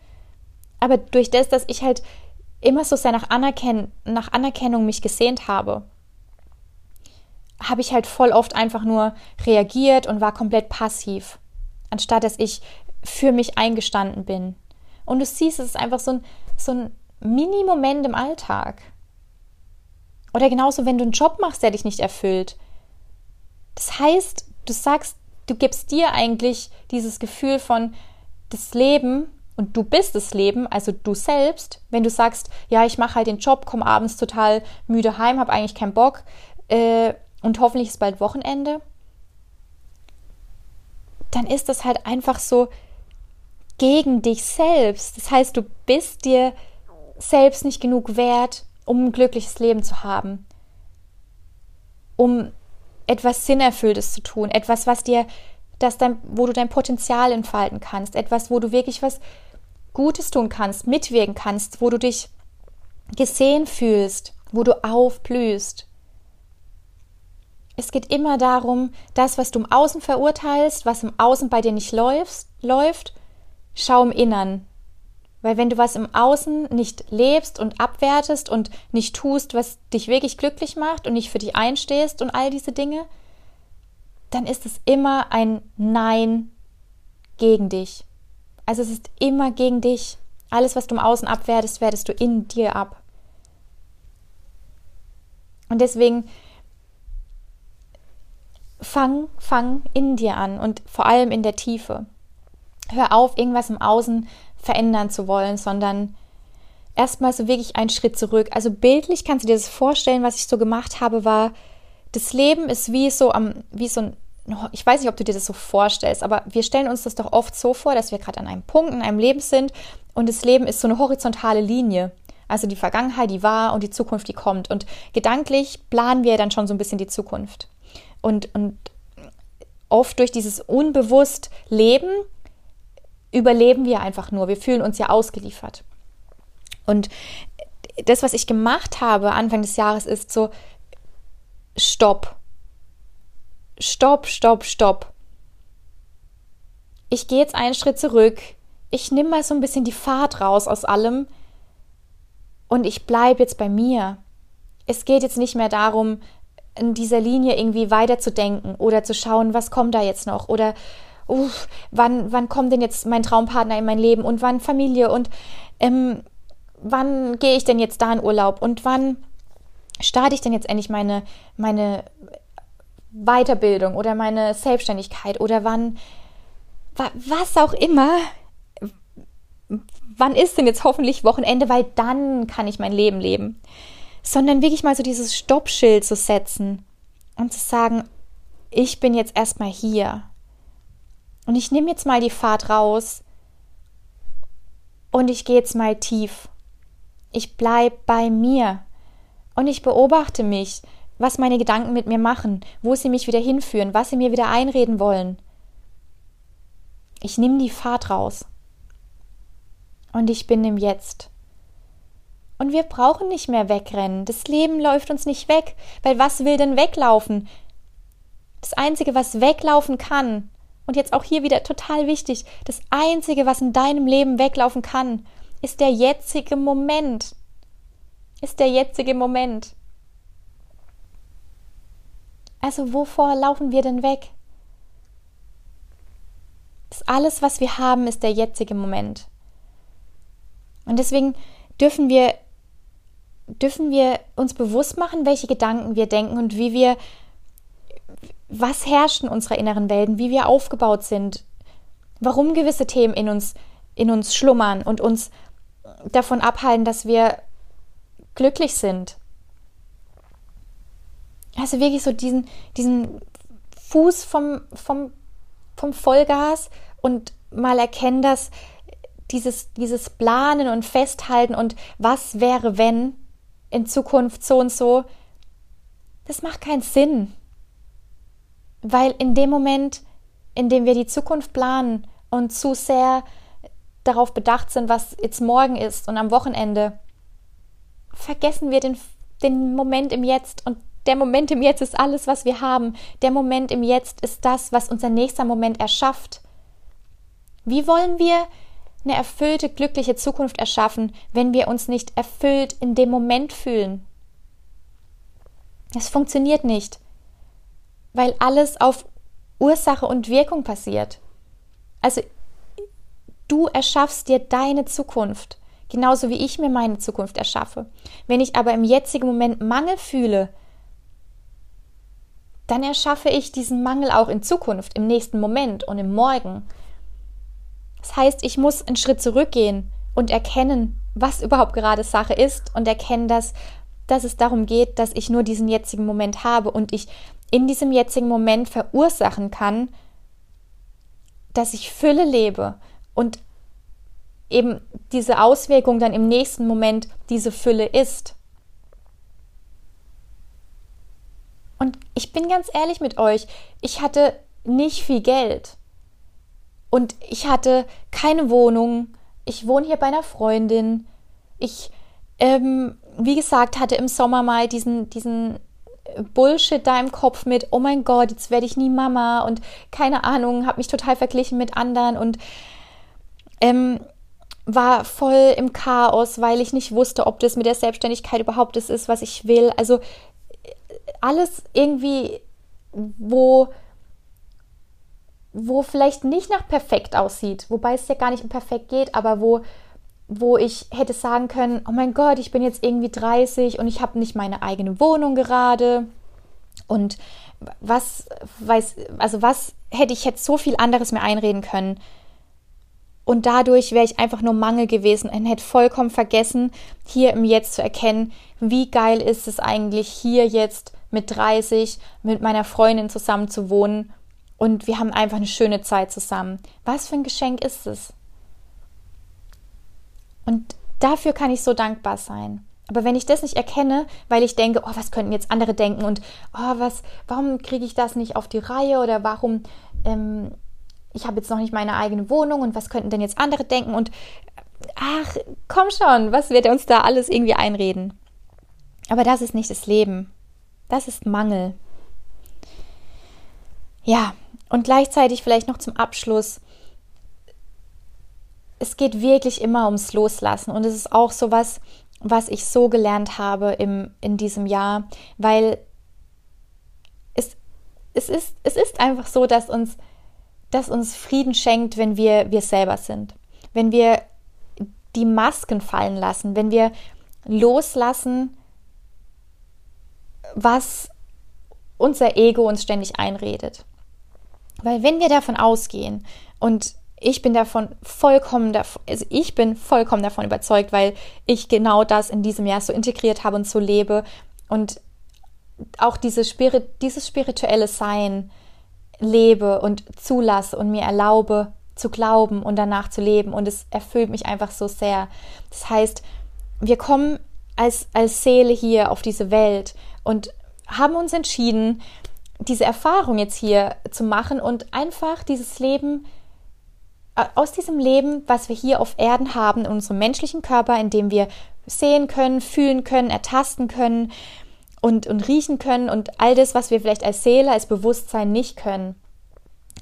Aber durch das, dass ich halt immer so sehr nach, Anerken nach Anerkennung mich gesehnt habe, habe ich halt voll oft einfach nur reagiert und war komplett passiv, anstatt dass ich für mich eingestanden bin. Und du siehst, es ist einfach so ein, so ein Mini-Moment im Alltag. Oder genauso, wenn du einen Job machst, der dich nicht erfüllt. Das heißt, du sagst, du gibst dir eigentlich dieses Gefühl von, das Leben und du bist das Leben, also du selbst, wenn du sagst, ja, ich mache halt den Job, komme abends total müde heim, habe eigentlich keinen Bock äh, und hoffentlich ist bald Wochenende, dann ist das halt einfach so gegen dich selbst. Das heißt, du bist dir selbst nicht genug wert, um ein glückliches Leben zu haben, um etwas Sinnerfülltes zu tun, etwas, was dir, das dein, wo du dein Potenzial entfalten kannst, etwas, wo du wirklich was Gutes tun kannst, mitwirken kannst, wo du dich gesehen fühlst, wo du aufblühst. Es geht immer darum, das, was du im Außen verurteilst, was im Außen bei dir nicht läuft, läuft, schau im Innern. Weil wenn du was im Außen nicht lebst und abwertest und nicht tust, was dich wirklich glücklich macht und nicht für dich einstehst und all diese Dinge, dann ist es immer ein Nein gegen dich. Also es ist immer gegen dich. Alles, was du im Außen abwertest, wertest du in dir ab. Und deswegen fang, fang in dir an und vor allem in der Tiefe. Hör auf, irgendwas im Außen verändern zu wollen, sondern erstmal so wirklich einen Schritt zurück. Also bildlich kannst du dir das vorstellen, was ich so gemacht habe, war, das Leben ist wie so am, wie so ein ich weiß nicht, ob du dir das so vorstellst, aber wir stellen uns das doch oft so vor, dass wir gerade an einem Punkt in einem Leben sind und das Leben ist so eine horizontale Linie. Also die Vergangenheit, die war und die Zukunft, die kommt. Und gedanklich planen wir dann schon so ein bisschen die Zukunft. Und, und oft durch dieses unbewusst Leben überleben wir einfach nur. Wir fühlen uns ja ausgeliefert. Und das, was ich gemacht habe Anfang des Jahres, ist so, stopp stopp, stopp, stopp. Ich gehe jetzt einen Schritt zurück. Ich nehme mal so ein bisschen die Fahrt raus aus allem. und ich bleibe jetzt bei mir. Es geht jetzt nicht mehr darum, in dieser Linie irgendwie weiterzudenken oder zu schauen, was kommt da jetzt noch oder uff, wann, wann kommt denn jetzt mein Traumpartner in mein Leben und wann Familie und ähm, wann gehe ich denn jetzt da in Urlaub und wann starte ich denn jetzt endlich meine, meine Weiterbildung oder meine Selbstständigkeit oder wann, was auch immer, wann ist denn jetzt hoffentlich Wochenende, weil dann kann ich mein Leben leben. Sondern wirklich mal so dieses Stoppschild zu setzen und zu sagen, ich bin jetzt erstmal hier. Und ich nehme jetzt mal die Fahrt raus und ich gehe jetzt mal tief. Ich bleibe bei mir und ich beobachte mich, was meine Gedanken mit mir machen, wo sie mich wieder hinführen, was sie mir wieder einreden wollen. Ich nehme die Fahrt raus. Und ich bin im Jetzt. Und wir brauchen nicht mehr wegrennen. Das Leben läuft uns nicht weg, weil was will denn weglaufen? Das Einzige, was weglaufen kann, und jetzt auch hier wieder total wichtig, das Einzige, was in deinem Leben weglaufen kann, ist der jetzige Moment. Ist der jetzige Moment. Also wovor laufen wir denn weg? Das alles, was wir haben, ist der jetzige Moment. Und deswegen dürfen wir dürfen wir uns bewusst machen, welche Gedanken wir denken und wie wir was herrscht in unserer inneren Welt, wie wir aufgebaut sind, warum gewisse Themen in uns, in uns schlummern und uns davon abhalten, dass wir glücklich sind. Also wirklich so diesen, diesen Fuß vom, vom, vom Vollgas und mal erkennen, dass dieses, dieses Planen und Festhalten und was wäre, wenn in Zukunft so und so, das macht keinen Sinn. Weil in dem Moment, in dem wir die Zukunft planen und zu sehr darauf bedacht sind, was jetzt morgen ist und am Wochenende, vergessen wir den, den Moment im Jetzt. Und der Moment im Jetzt ist alles, was wir haben. Der Moment im Jetzt ist das, was unser nächster Moment erschafft. Wie wollen wir eine erfüllte, glückliche Zukunft erschaffen, wenn wir uns nicht erfüllt in dem Moment fühlen? Es funktioniert nicht weil alles auf Ursache und Wirkung passiert. Also du erschaffst dir deine Zukunft, genauso wie ich mir meine Zukunft erschaffe. Wenn ich aber im jetzigen Moment Mangel fühle, dann erschaffe ich diesen Mangel auch in Zukunft, im nächsten Moment und im Morgen. Das heißt, ich muss einen Schritt zurückgehen und erkennen, was überhaupt gerade Sache ist und erkennen, dass, dass es darum geht, dass ich nur diesen jetzigen Moment habe und ich in diesem jetzigen Moment verursachen kann, dass ich Fülle lebe und eben diese Auswirkung dann im nächsten Moment diese Fülle ist. Und ich bin ganz ehrlich mit euch, ich hatte nicht viel Geld und ich hatte keine Wohnung. Ich wohne hier bei einer Freundin. Ich, ähm, wie gesagt, hatte im Sommer mal diesen, diesen Bullshit da im Kopf mit, oh mein Gott, jetzt werde ich nie Mama und keine Ahnung, habe mich total verglichen mit anderen und ähm, war voll im Chaos, weil ich nicht wusste, ob das mit der Selbstständigkeit überhaupt das ist, was ich will. Also alles irgendwie, wo, wo vielleicht nicht nach perfekt aussieht, wobei es ja gar nicht um perfekt geht, aber wo wo ich hätte sagen können, oh mein Gott, ich bin jetzt irgendwie 30 und ich habe nicht meine eigene Wohnung gerade. Und was weiß, also was hätte ich jetzt so viel anderes mir einreden können? Und dadurch wäre ich einfach nur Mangel gewesen und hätte vollkommen vergessen, hier im Jetzt zu erkennen, wie geil ist es eigentlich, hier jetzt mit 30 mit meiner Freundin zusammen zu wohnen und wir haben einfach eine schöne Zeit zusammen. Was für ein Geschenk ist es? Und dafür kann ich so dankbar sein. Aber wenn ich das nicht erkenne, weil ich denke, oh, was könnten jetzt andere denken und oh, was, warum kriege ich das nicht auf die Reihe oder warum, ähm, ich habe jetzt noch nicht meine eigene Wohnung und was könnten denn jetzt andere denken und ach, komm schon, was wird uns da alles irgendwie einreden? Aber das ist nicht das Leben. Das ist Mangel. Ja, und gleichzeitig vielleicht noch zum Abschluss es geht wirklich immer ums Loslassen. Und es ist auch so was, was ich so gelernt habe im, in diesem Jahr, weil es, es, ist, es ist einfach so, dass uns, dass uns Frieden schenkt, wenn wir wir selber sind. Wenn wir die Masken fallen lassen, wenn wir loslassen, was unser Ego uns ständig einredet. Weil wenn wir davon ausgehen und ich bin davon vollkommen, also ich bin vollkommen davon überzeugt, weil ich genau das in diesem Jahr so integriert habe und so lebe und auch diese Spirit, dieses spirituelle Sein lebe und zulasse und mir erlaube zu glauben und danach zu leben und es erfüllt mich einfach so sehr. Das heißt, wir kommen als, als Seele hier auf diese Welt und haben uns entschieden, diese Erfahrung jetzt hier zu machen und einfach dieses Leben aus diesem Leben, was wir hier auf Erden haben, in unserem menschlichen Körper, in dem wir sehen können, fühlen können, ertasten können und, und riechen können und all das, was wir vielleicht als Seele, als Bewusstsein nicht können.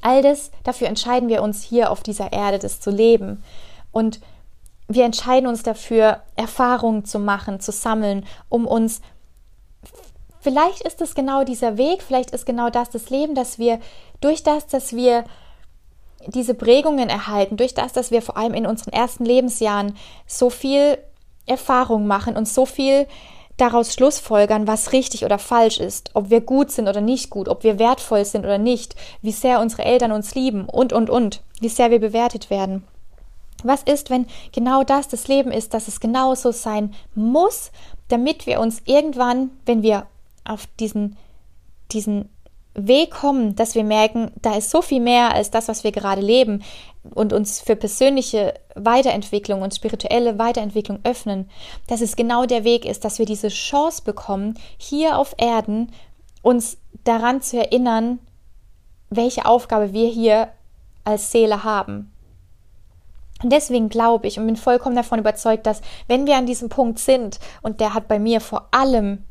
All das, dafür entscheiden wir uns hier auf dieser Erde, das zu leben. Und wir entscheiden uns dafür, Erfahrungen zu machen, zu sammeln, um uns Vielleicht ist es genau dieser Weg, vielleicht ist genau das das Leben, dass wir durch das, dass wir diese Prägungen erhalten, durch das, dass wir vor allem in unseren ersten Lebensjahren so viel Erfahrung machen und so viel daraus schlussfolgern, was richtig oder falsch ist, ob wir gut sind oder nicht gut, ob wir wertvoll sind oder nicht, wie sehr unsere Eltern uns lieben und, und, und, wie sehr wir bewertet werden. Was ist, wenn genau das das Leben ist, dass es genauso sein muss, damit wir uns irgendwann, wenn wir auf diesen, diesen Weg kommen, dass wir merken, da ist so viel mehr als das, was wir gerade leben und uns für persönliche Weiterentwicklung und spirituelle Weiterentwicklung öffnen, dass es genau der Weg ist, dass wir diese Chance bekommen, hier auf Erden uns daran zu erinnern, welche Aufgabe wir hier als Seele haben. Und deswegen glaube ich und bin vollkommen davon überzeugt, dass wenn wir an diesem Punkt sind, und der hat bei mir vor allem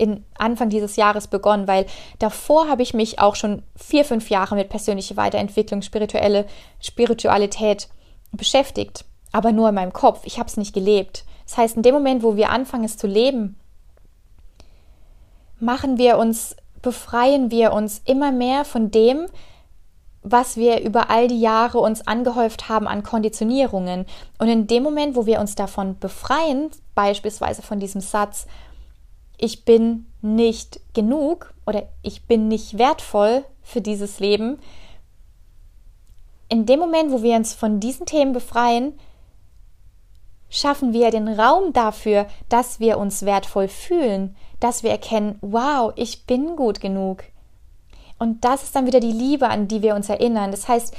in Anfang dieses Jahres begonnen, weil davor habe ich mich auch schon vier, fünf Jahre mit persönlicher Weiterentwicklung, spirituelle Spiritualität beschäftigt, aber nur in meinem Kopf. Ich habe es nicht gelebt. Das heißt, in dem Moment, wo wir anfangen, es zu leben, machen wir uns, befreien wir uns immer mehr von dem, was wir über all die Jahre uns angehäuft haben an Konditionierungen. Und in dem Moment, wo wir uns davon befreien, beispielsweise von diesem Satz, ich bin nicht genug oder ich bin nicht wertvoll für dieses Leben, in dem Moment, wo wir uns von diesen Themen befreien, schaffen wir den Raum dafür, dass wir uns wertvoll fühlen, dass wir erkennen, wow, ich bin gut genug. Und das ist dann wieder die Liebe, an die wir uns erinnern. Das heißt,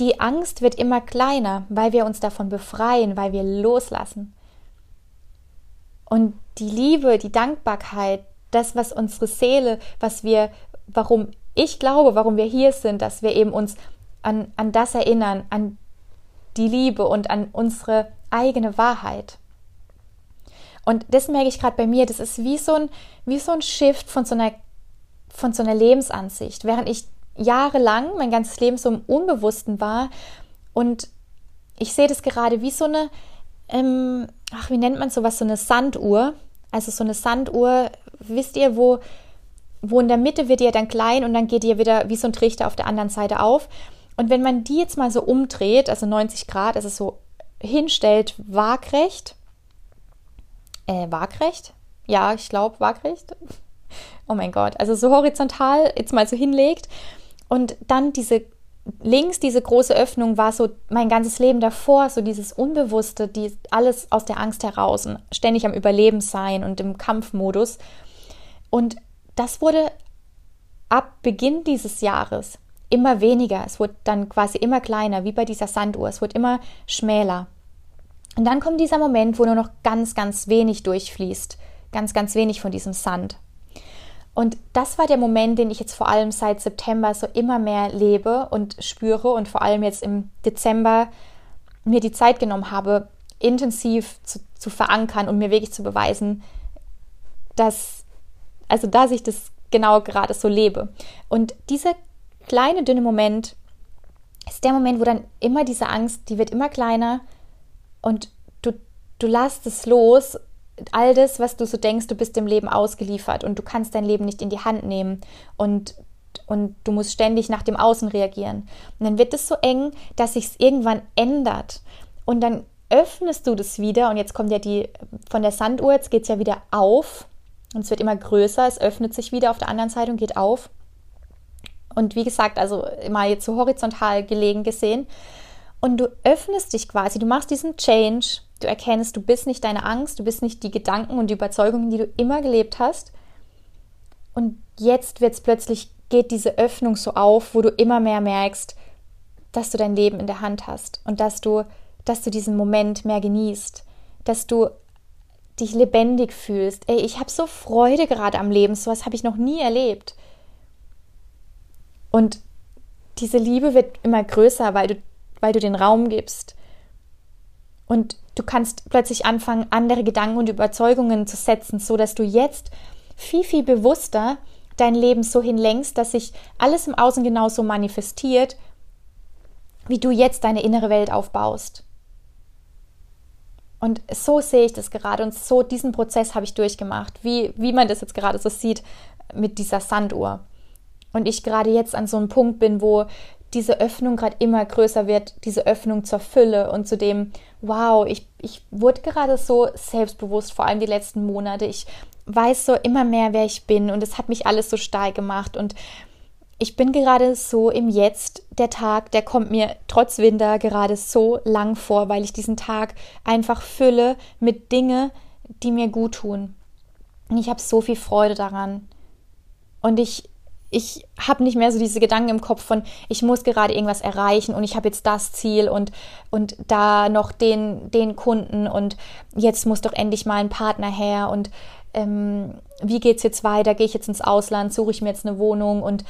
die Angst wird immer kleiner, weil wir uns davon befreien, weil wir loslassen. Und die Liebe, die Dankbarkeit, das, was unsere Seele, was wir, warum ich glaube, warum wir hier sind, dass wir eben uns an, an das erinnern, an die Liebe und an unsere eigene Wahrheit. Und das merke ich gerade bei mir, das ist wie so ein, wie so ein Shift von so einer, von so einer Lebensansicht. Während ich jahrelang mein ganzes Leben so im Unbewussten war und ich sehe das gerade wie so eine, ähm, ach, wie nennt man sowas, so eine Sanduhr. Also so eine Sanduhr, wisst ihr, wo, wo in der Mitte wird ja dann klein und dann geht ja wieder wie so ein Trichter auf der anderen Seite auf. Und wenn man die jetzt mal so umdreht, also 90 Grad, also so hinstellt, waagrecht, äh, waagrecht? Ja, ich glaube, waagrecht. Oh mein Gott, also so horizontal jetzt mal so hinlegt und dann diese links diese große Öffnung war so mein ganzes Leben davor, so dieses Unbewusste, die alles aus der Angst heraus und ständig am Überleben sein und im Kampfmodus. Und das wurde ab Beginn dieses Jahres immer weniger. Es wurde dann quasi immer kleiner, wie bei dieser Sanduhr. Es wurde immer schmäler. Und dann kommt dieser Moment, wo nur noch ganz, ganz wenig durchfließt. Ganz, ganz wenig von diesem Sand. Und das war der Moment, den ich jetzt vor allem seit September so immer mehr lebe und spüre und vor allem jetzt im Dezember mir die Zeit genommen habe, intensiv zu, zu verankern und mir wirklich zu beweisen, dass, also dass ich das genau gerade so lebe. Und dieser kleine, dünne Moment ist der Moment, wo dann immer diese Angst, die wird immer kleiner und du, du lässt es los, all das, was du so denkst, du bist dem Leben ausgeliefert und du kannst dein Leben nicht in die Hand nehmen und und du musst ständig nach dem Außen reagieren. Und dann wird es so eng, dass sich es irgendwann ändert. Und dann öffnest du das wieder und jetzt kommt ja die von der Sanduhr, jetzt geht es ja wieder auf und es wird immer größer, es öffnet sich wieder auf der anderen Seite und geht auf. Und wie gesagt, also mal jetzt so horizontal gelegen gesehen. Und du öffnest dich quasi, du machst diesen Change, du erkennst, du bist nicht deine Angst, du bist nicht die Gedanken und die Überzeugungen, die du immer gelebt hast. Und jetzt wird es plötzlich, geht diese Öffnung so auf, wo du immer mehr merkst, dass du dein Leben in der Hand hast und dass du, dass du diesen Moment mehr genießt, dass du dich lebendig fühlst. Ey, ich habe so Freude gerade am Leben, sowas habe ich noch nie erlebt. Und diese Liebe wird immer größer, weil du weil du den Raum gibst. Und du kannst plötzlich anfangen, andere Gedanken und Überzeugungen zu setzen, so dass du jetzt viel, viel bewusster dein Leben so hinlenkst, dass sich alles im Außen genauso manifestiert, wie du jetzt deine innere Welt aufbaust. Und so sehe ich das gerade und so diesen Prozess habe ich durchgemacht, wie, wie man das jetzt gerade so sieht mit dieser Sanduhr. Und ich gerade jetzt an so einem Punkt bin, wo diese Öffnung gerade immer größer wird, diese Öffnung zur Fülle und zu dem, wow, ich, ich wurde gerade so selbstbewusst, vor allem die letzten Monate. Ich weiß so immer mehr, wer ich bin und es hat mich alles so stark gemacht und ich bin gerade so im Jetzt. Der Tag, der kommt mir trotz Winter gerade so lang vor, weil ich diesen Tag einfach fülle mit Dinge, die mir gut tun. Und ich habe so viel Freude daran. Und ich ich habe nicht mehr so diese Gedanken im Kopf von, ich muss gerade irgendwas erreichen und ich habe jetzt das Ziel und, und da noch den, den Kunden und jetzt muss doch endlich mal ein Partner her und ähm, wie es jetzt weiter? Gehe ich jetzt ins Ausland? Suche ich mir jetzt eine Wohnung und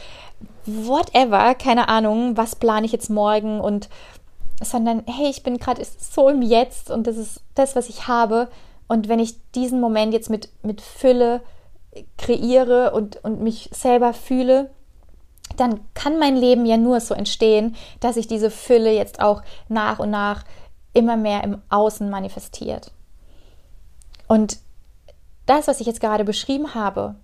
whatever, keine Ahnung, was plane ich jetzt morgen und sondern hey, ich bin gerade so im Jetzt und das ist das, was ich habe. Und wenn ich diesen Moment jetzt mit, mit Fülle kreiere und, und mich selber fühle, dann kann mein Leben ja nur so entstehen, dass sich diese Fülle jetzt auch nach und nach immer mehr im Außen manifestiert. Und das, was ich jetzt gerade beschrieben habe,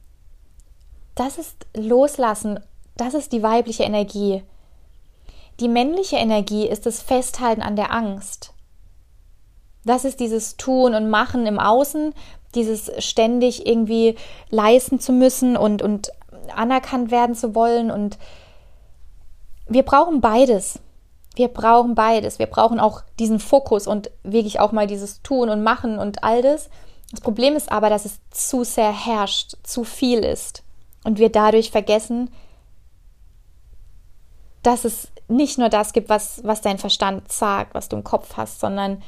das ist Loslassen, das ist die weibliche Energie. Die männliche Energie ist das Festhalten an der Angst. Das ist dieses Tun und Machen im Außen, dieses ständig irgendwie leisten zu müssen und, und anerkannt werden zu wollen. Und wir brauchen beides. Wir brauchen beides. Wir brauchen auch diesen Fokus und wirklich auch mal dieses Tun und Machen und all das. Das Problem ist aber, dass es zu sehr herrscht, zu viel ist und wir dadurch vergessen, dass es nicht nur das gibt, was, was dein Verstand sagt, was du im Kopf hast, sondern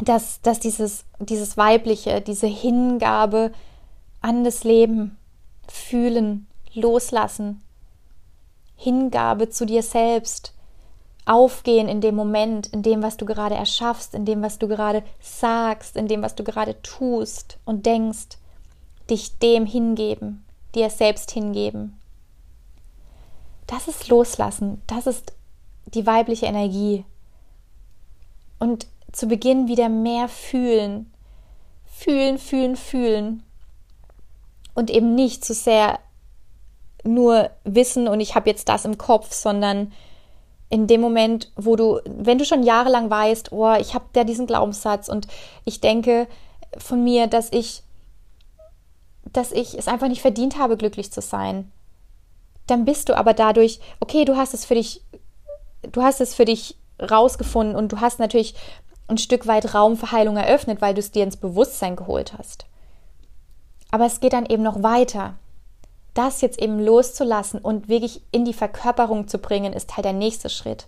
dass, dass dieses, dieses Weibliche, diese Hingabe an das Leben, fühlen, loslassen, Hingabe zu dir selbst, aufgehen in dem Moment, in dem, was du gerade erschaffst, in dem, was du gerade sagst, in dem, was du gerade tust und denkst, dich dem hingeben, dir selbst hingeben. Das ist Loslassen, das ist die weibliche Energie. Und zu Beginn wieder mehr fühlen. Fühlen, fühlen, fühlen. Und eben nicht zu sehr nur wissen und ich habe jetzt das im Kopf, sondern in dem Moment, wo du, wenn du schon jahrelang weißt, oh, ich habe ja diesen Glaubenssatz und ich denke von mir, dass ich, dass ich es einfach nicht verdient habe, glücklich zu sein, dann bist du aber dadurch, okay, du hast es für dich, du hast es für dich rausgefunden und du hast natürlich ein Stück weit Raum für Heilung eröffnet, weil du es dir ins Bewusstsein geholt hast. Aber es geht dann eben noch weiter. Das jetzt eben loszulassen und wirklich in die Verkörperung zu bringen, ist halt der nächste Schritt.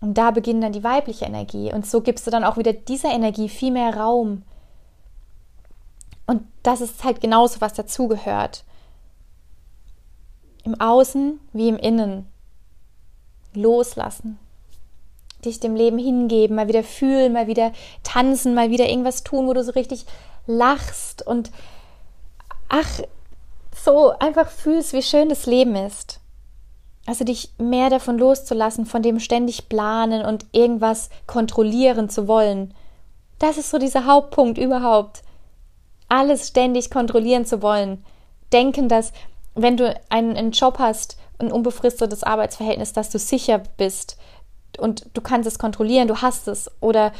Und da beginnt dann die weibliche Energie. Und so gibst du dann auch wieder dieser Energie viel mehr Raum. Und das ist halt genauso, was dazugehört. Im Außen wie im Innen. Loslassen dich dem Leben hingeben, mal wieder fühlen, mal wieder tanzen, mal wieder irgendwas tun, wo du so richtig lachst und ach, so einfach fühlst, wie schön das Leben ist. Also dich mehr davon loszulassen, von dem ständig planen und irgendwas kontrollieren zu wollen, Das ist so dieser Hauptpunkt überhaupt. Alles ständig kontrollieren zu wollen. Denken, dass wenn du einen, einen Job hast, ein unbefristetes Arbeitsverhältnis, dass du sicher bist und du kannst es kontrollieren, du hast es. Oder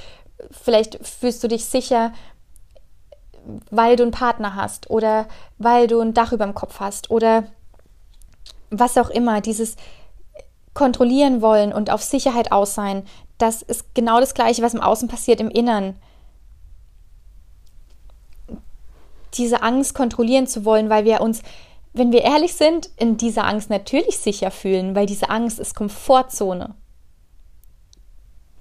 vielleicht fühlst du dich sicher, weil du einen Partner hast oder weil du ein Dach über dem Kopf hast oder was auch immer. Dieses kontrollieren wollen und auf Sicherheit aus sein, das ist genau das Gleiche, was im Außen passiert, im Innern. Diese Angst kontrollieren zu wollen, weil wir uns, wenn wir ehrlich sind, in dieser Angst natürlich sicher fühlen, weil diese Angst ist Komfortzone.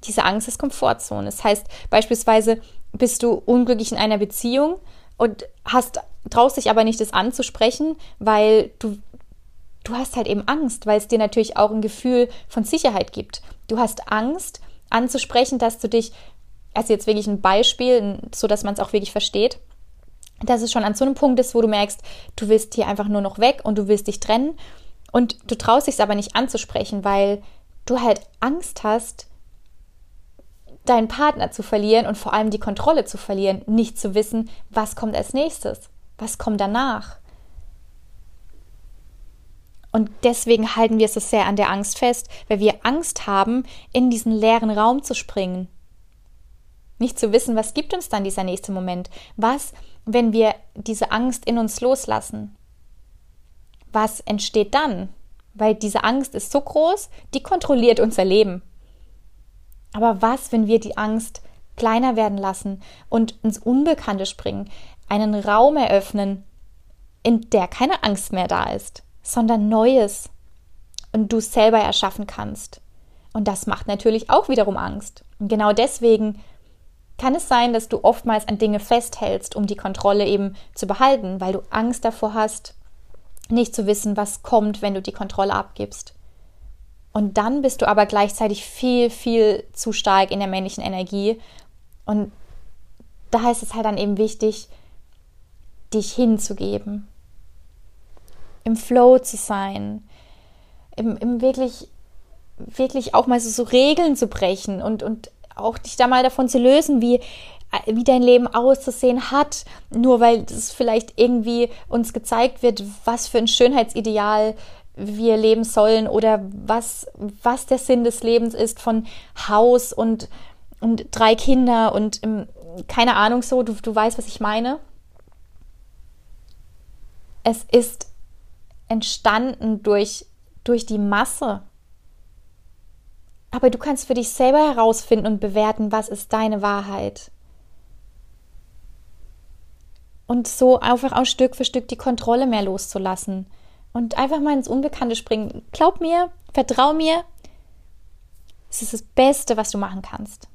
Diese Angst ist Komfortzone. Das heißt, beispielsweise bist du unglücklich in einer Beziehung und hast, traust dich aber nicht, das anzusprechen, weil du, du hast halt eben Angst, weil es dir natürlich auch ein Gefühl von Sicherheit gibt. Du hast Angst, anzusprechen, dass du dich, also jetzt wirklich ein Beispiel, so dass man es auch wirklich versteht, dass es schon an so einem Punkt ist, wo du merkst, du willst hier einfach nur noch weg und du willst dich trennen und du traust dich aber nicht anzusprechen, weil du halt Angst hast, deinen Partner zu verlieren und vor allem die Kontrolle zu verlieren, nicht zu wissen, was kommt als nächstes, was kommt danach. Und deswegen halten wir so sehr an der Angst fest, weil wir Angst haben, in diesen leeren Raum zu springen. Nicht zu wissen, was gibt uns dann dieser nächste Moment? Was, wenn wir diese Angst in uns loslassen? Was entsteht dann? Weil diese Angst ist so groß, die kontrolliert unser Leben. Aber was, wenn wir die Angst kleiner werden lassen und ins Unbekannte springen, einen Raum eröffnen, in der keine Angst mehr da ist? sondern Neues und du selber erschaffen kannst. Und das macht natürlich auch wiederum Angst. Und genau deswegen kann es sein, dass du oftmals an Dinge festhältst, um die Kontrolle eben zu behalten, weil du Angst davor hast, nicht zu wissen, was kommt, wenn du die Kontrolle abgibst. Und dann bist du aber gleichzeitig viel, viel zu stark in der männlichen Energie. Und da ist es halt dann eben wichtig, dich hinzugeben, im Flow zu sein, im, im wirklich, wirklich auch mal so, so Regeln zu brechen und, und auch dich da mal davon zu lösen, wie, wie dein Leben auszusehen hat, nur weil es vielleicht irgendwie uns gezeigt wird, was für ein Schönheitsideal wir leben sollen oder was, was der Sinn des Lebens ist von Haus und, und drei Kinder und um, keine Ahnung so, du, du weißt, was ich meine. Es ist entstanden durch, durch die Masse. Aber du kannst für dich selber herausfinden und bewerten, was ist deine Wahrheit. Und so einfach auch Stück für Stück die Kontrolle mehr loszulassen. Und einfach mal ins Unbekannte springen. Glaub mir, vertrau mir. Es ist das Beste, was du machen kannst.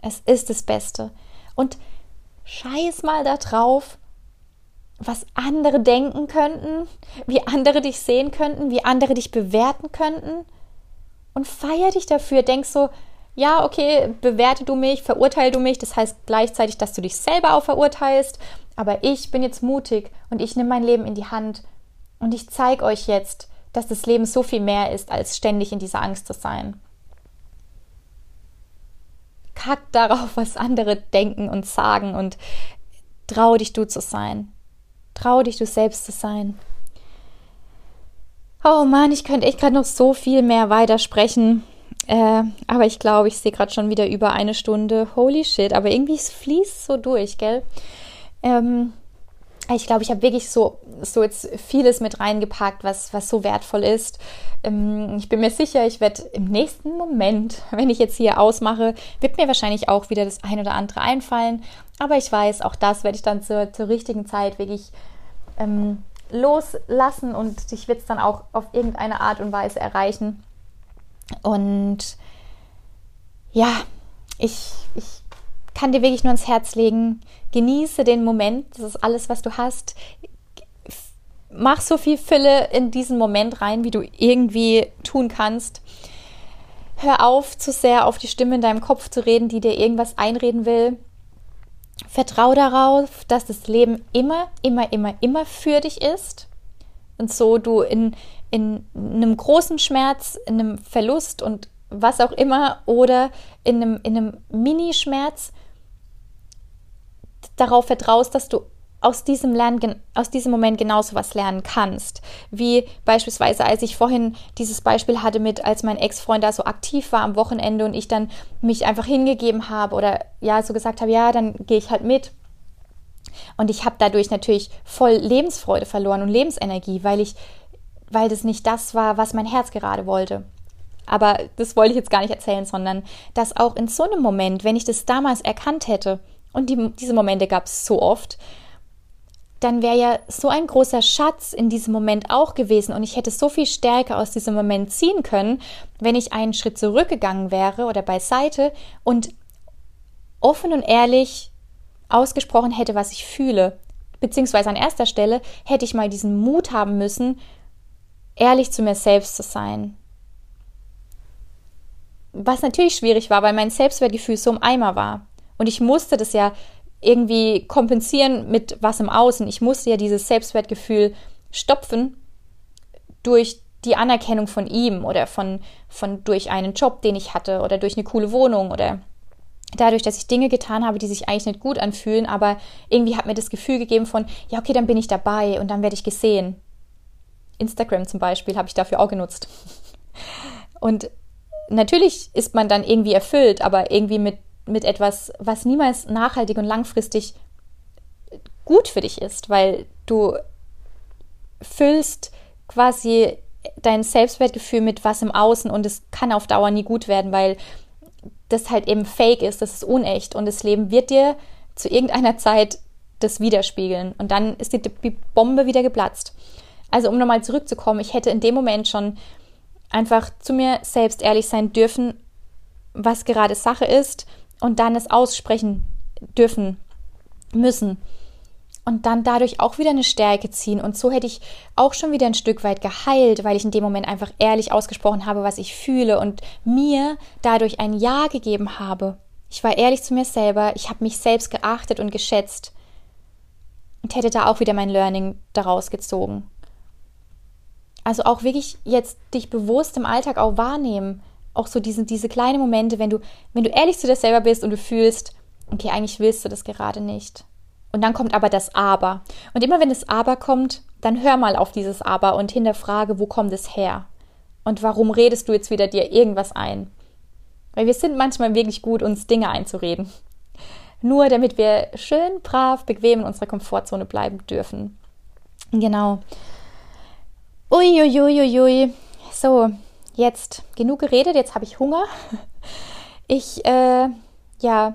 Es ist das Beste. Und scheiß mal da drauf, was andere denken könnten, wie andere dich sehen könnten, wie andere dich bewerten könnten. Und feier dich dafür. Denk so, ja, okay, bewerte du mich, verurteile du mich. Das heißt gleichzeitig, dass du dich selber auch verurteilst. Aber ich bin jetzt mutig und ich nehme mein Leben in die Hand. Und ich zeige euch jetzt, dass das Leben so viel mehr ist, als ständig in dieser Angst zu sein. Kack darauf, was andere denken und sagen und trau dich du zu sein. Trau dich, du selbst zu sein. Oh Mann, ich könnte echt gerade noch so viel mehr weitersprechen. Äh, aber ich glaube, ich sehe gerade schon wieder über eine Stunde. Holy shit, aber irgendwie fließt so durch, gell? Ähm, ich glaube, ich habe wirklich so, so jetzt vieles mit reingepackt, was, was so wertvoll ist. Ähm, ich bin mir sicher, ich werde im nächsten Moment, wenn ich jetzt hier ausmache, wird mir wahrscheinlich auch wieder das ein oder andere einfallen. Aber ich weiß, auch das werde ich dann zur, zur richtigen Zeit wirklich ähm, loslassen und ich werde es dann auch auf irgendeine Art und Weise erreichen. Und ja, ich, ich kann dir wirklich nur ans Herz legen, genieße den Moment, das ist alles, was du hast. Mach so viel Fülle in diesen Moment rein, wie du irgendwie tun kannst. Hör auf, zu sehr auf die Stimme in deinem Kopf zu reden, die dir irgendwas einreden will. Vertrau darauf, dass das Leben immer, immer, immer, immer für dich ist. Und so du in, in einem großen Schmerz, in einem Verlust und was auch immer oder in einem, in einem Mini-Schmerz darauf vertraust, dass du aus diesem, Lernen, aus diesem Moment genauso was lernen kannst. Wie beispielsweise, als ich vorhin dieses Beispiel hatte mit, als mein Ex-Freund da so aktiv war am Wochenende und ich dann mich einfach hingegeben habe oder ja, so gesagt habe, ja, dann gehe ich halt mit. Und ich habe dadurch natürlich voll Lebensfreude verloren und Lebensenergie, weil ich, weil das nicht das war, was mein Herz gerade wollte. Aber das wollte ich jetzt gar nicht erzählen, sondern dass auch in so einem Moment, wenn ich das damals erkannt hätte, und die, diese Momente gab es so oft, dann wäre ja so ein großer Schatz in diesem Moment auch gewesen und ich hätte so viel Stärke aus diesem Moment ziehen können, wenn ich einen Schritt zurückgegangen wäre oder beiseite und offen und ehrlich ausgesprochen hätte, was ich fühle. Beziehungsweise an erster Stelle hätte ich mal diesen Mut haben müssen, ehrlich zu mir selbst zu sein. Was natürlich schwierig war, weil mein Selbstwertgefühl so im Eimer war. Und ich musste das ja irgendwie kompensieren mit was im Außen. Ich musste ja dieses Selbstwertgefühl stopfen durch die Anerkennung von ihm oder von, von durch einen Job, den ich hatte oder durch eine coole Wohnung oder dadurch, dass ich Dinge getan habe, die sich eigentlich nicht gut anfühlen, aber irgendwie hat mir das Gefühl gegeben von, ja, okay, dann bin ich dabei und dann werde ich gesehen. Instagram zum Beispiel habe ich dafür auch genutzt. Und natürlich ist man dann irgendwie erfüllt, aber irgendwie mit mit etwas, was niemals nachhaltig und langfristig gut für dich ist, weil du füllst quasi dein Selbstwertgefühl mit was im Außen und es kann auf Dauer nie gut werden, weil das halt eben fake ist, das ist unecht und das Leben wird dir zu irgendeiner Zeit das widerspiegeln und dann ist die, Bombe wieder geplatzt. Also um nochmal zurückzukommen, ich hätte in dem Moment schon einfach zu mir selbst ehrlich sein dürfen, was gerade Sache ist, und dann es aussprechen dürfen müssen und dann dadurch auch wieder eine Stärke ziehen. Und so hätte ich auch schon wieder ein Stück weit geheilt, weil ich in dem Moment einfach ehrlich ausgesprochen habe, was ich fühle und mir dadurch ein Ja gegeben habe. Ich war ehrlich zu mir selber, ich habe mich selbst geachtet und geschätzt und hätte da auch wieder mein Learning daraus gezogen. Also auch wirklich jetzt dich bewusst im Alltag auch wahrnehmen auch so diese, diese kleinen Momente, wenn du, wenn du ehrlich zu dir selber bist und du fühlst, okay, eigentlich willst du das gerade nicht. Und dann kommt aber das Aber. Und immer wenn das Aber kommt, dann hör mal auf dieses Aber und hinterfrage, wo kommt es her? Und warum redest du jetzt wieder dir irgendwas ein? Weil wir sind manchmal wirklich gut, uns Dinge einzureden. Nur damit wir schön, brav, bequem in unserer Komfortzone bleiben dürfen. Genau. Uiuiuiui. Ui, ui, ui. So, jetzt genug geredet, jetzt habe ich Hunger. Ich, äh, ja,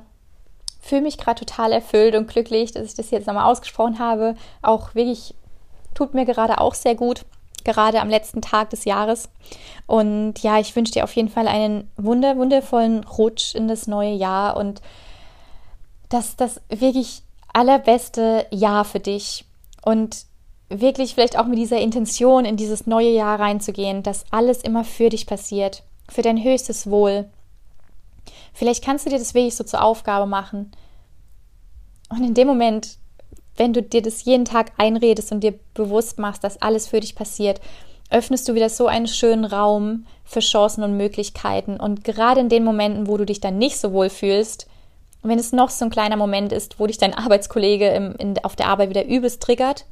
fühle mich gerade total erfüllt und glücklich, dass ich das jetzt nochmal ausgesprochen habe. Auch wirklich, tut mir gerade auch sehr gut, gerade am letzten Tag des Jahres. Und ja, ich wünsche dir auf jeden Fall einen wunder, wundervollen Rutsch in das neue Jahr und dass das wirklich allerbeste Jahr für dich. Und wirklich vielleicht auch mit dieser Intention in dieses neue Jahr reinzugehen, dass alles immer für dich passiert, für dein höchstes Wohl. Vielleicht kannst du dir das wirklich so zur Aufgabe machen. Und in dem Moment, wenn du dir das jeden Tag einredest und dir bewusst machst, dass alles für dich passiert, öffnest du wieder so einen schönen Raum für Chancen und Möglichkeiten. Und gerade in den Momenten, wo du dich dann nicht so wohl fühlst, wenn es noch so ein kleiner Moment ist, wo dich dein Arbeitskollege im, in, auf der Arbeit wieder übelst triggert,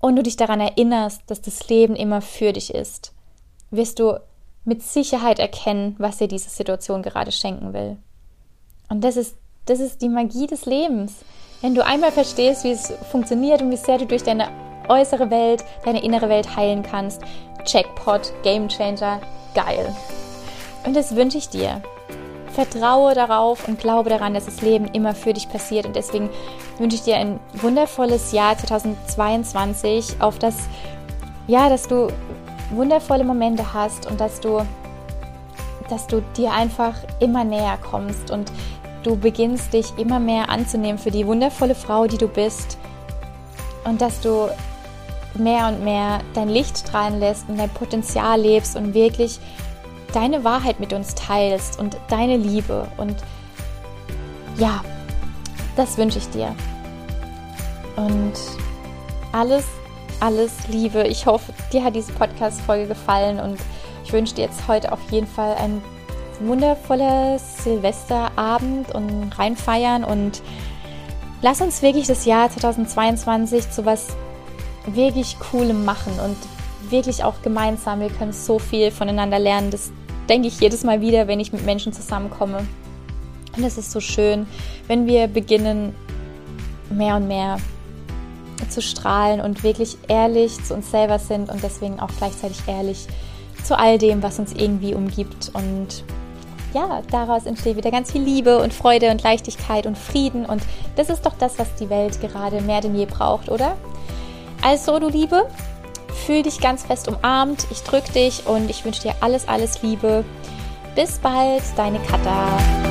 und du dich daran erinnerst, dass das Leben immer für dich ist, wirst du mit Sicherheit erkennen, was dir diese Situation gerade schenken will. Und das ist, das ist die Magie des Lebens. Wenn du einmal verstehst, wie es funktioniert und wie sehr du durch deine äußere Welt, deine innere Welt heilen kannst, Jackpot, Game Changer, geil. Und das wünsche ich dir. Vertraue darauf und glaube daran, dass das Leben immer für dich passiert. Und deswegen wünsche ich dir ein wundervolles Jahr 2022, auf das, ja, dass du wundervolle Momente hast und dass du, dass du dir einfach immer näher kommst und du beginnst dich immer mehr anzunehmen für die wundervolle Frau, die du bist und dass du mehr und mehr dein Licht strahlen lässt und dein Potenzial lebst und wirklich deine Wahrheit mit uns teilst und deine Liebe. Und ja, das wünsche ich dir. Und alles, alles Liebe. Ich hoffe, dir hat diese Podcast-Folge gefallen und ich wünsche dir jetzt heute auf jeden Fall ein wundervolles Silvesterabend und reinfeiern und lass uns wirklich das Jahr 2022 zu was wirklich Coolem machen und wirklich auch gemeinsam. Wir können so viel voneinander lernen. Das denke ich jedes Mal wieder, wenn ich mit Menschen zusammenkomme. Und es ist so schön, wenn wir beginnen, mehr und mehr zu strahlen und wirklich ehrlich zu uns selber sind und deswegen auch gleichzeitig ehrlich zu all dem, was uns irgendwie umgibt. Und ja, daraus entsteht wieder ganz viel Liebe und Freude und Leichtigkeit und Frieden. Und das ist doch das, was die Welt gerade mehr denn je braucht, oder? Also, du Liebe, fühl dich ganz fest umarmt. Ich drücke dich und ich wünsche dir alles, alles Liebe. Bis bald, deine Katha.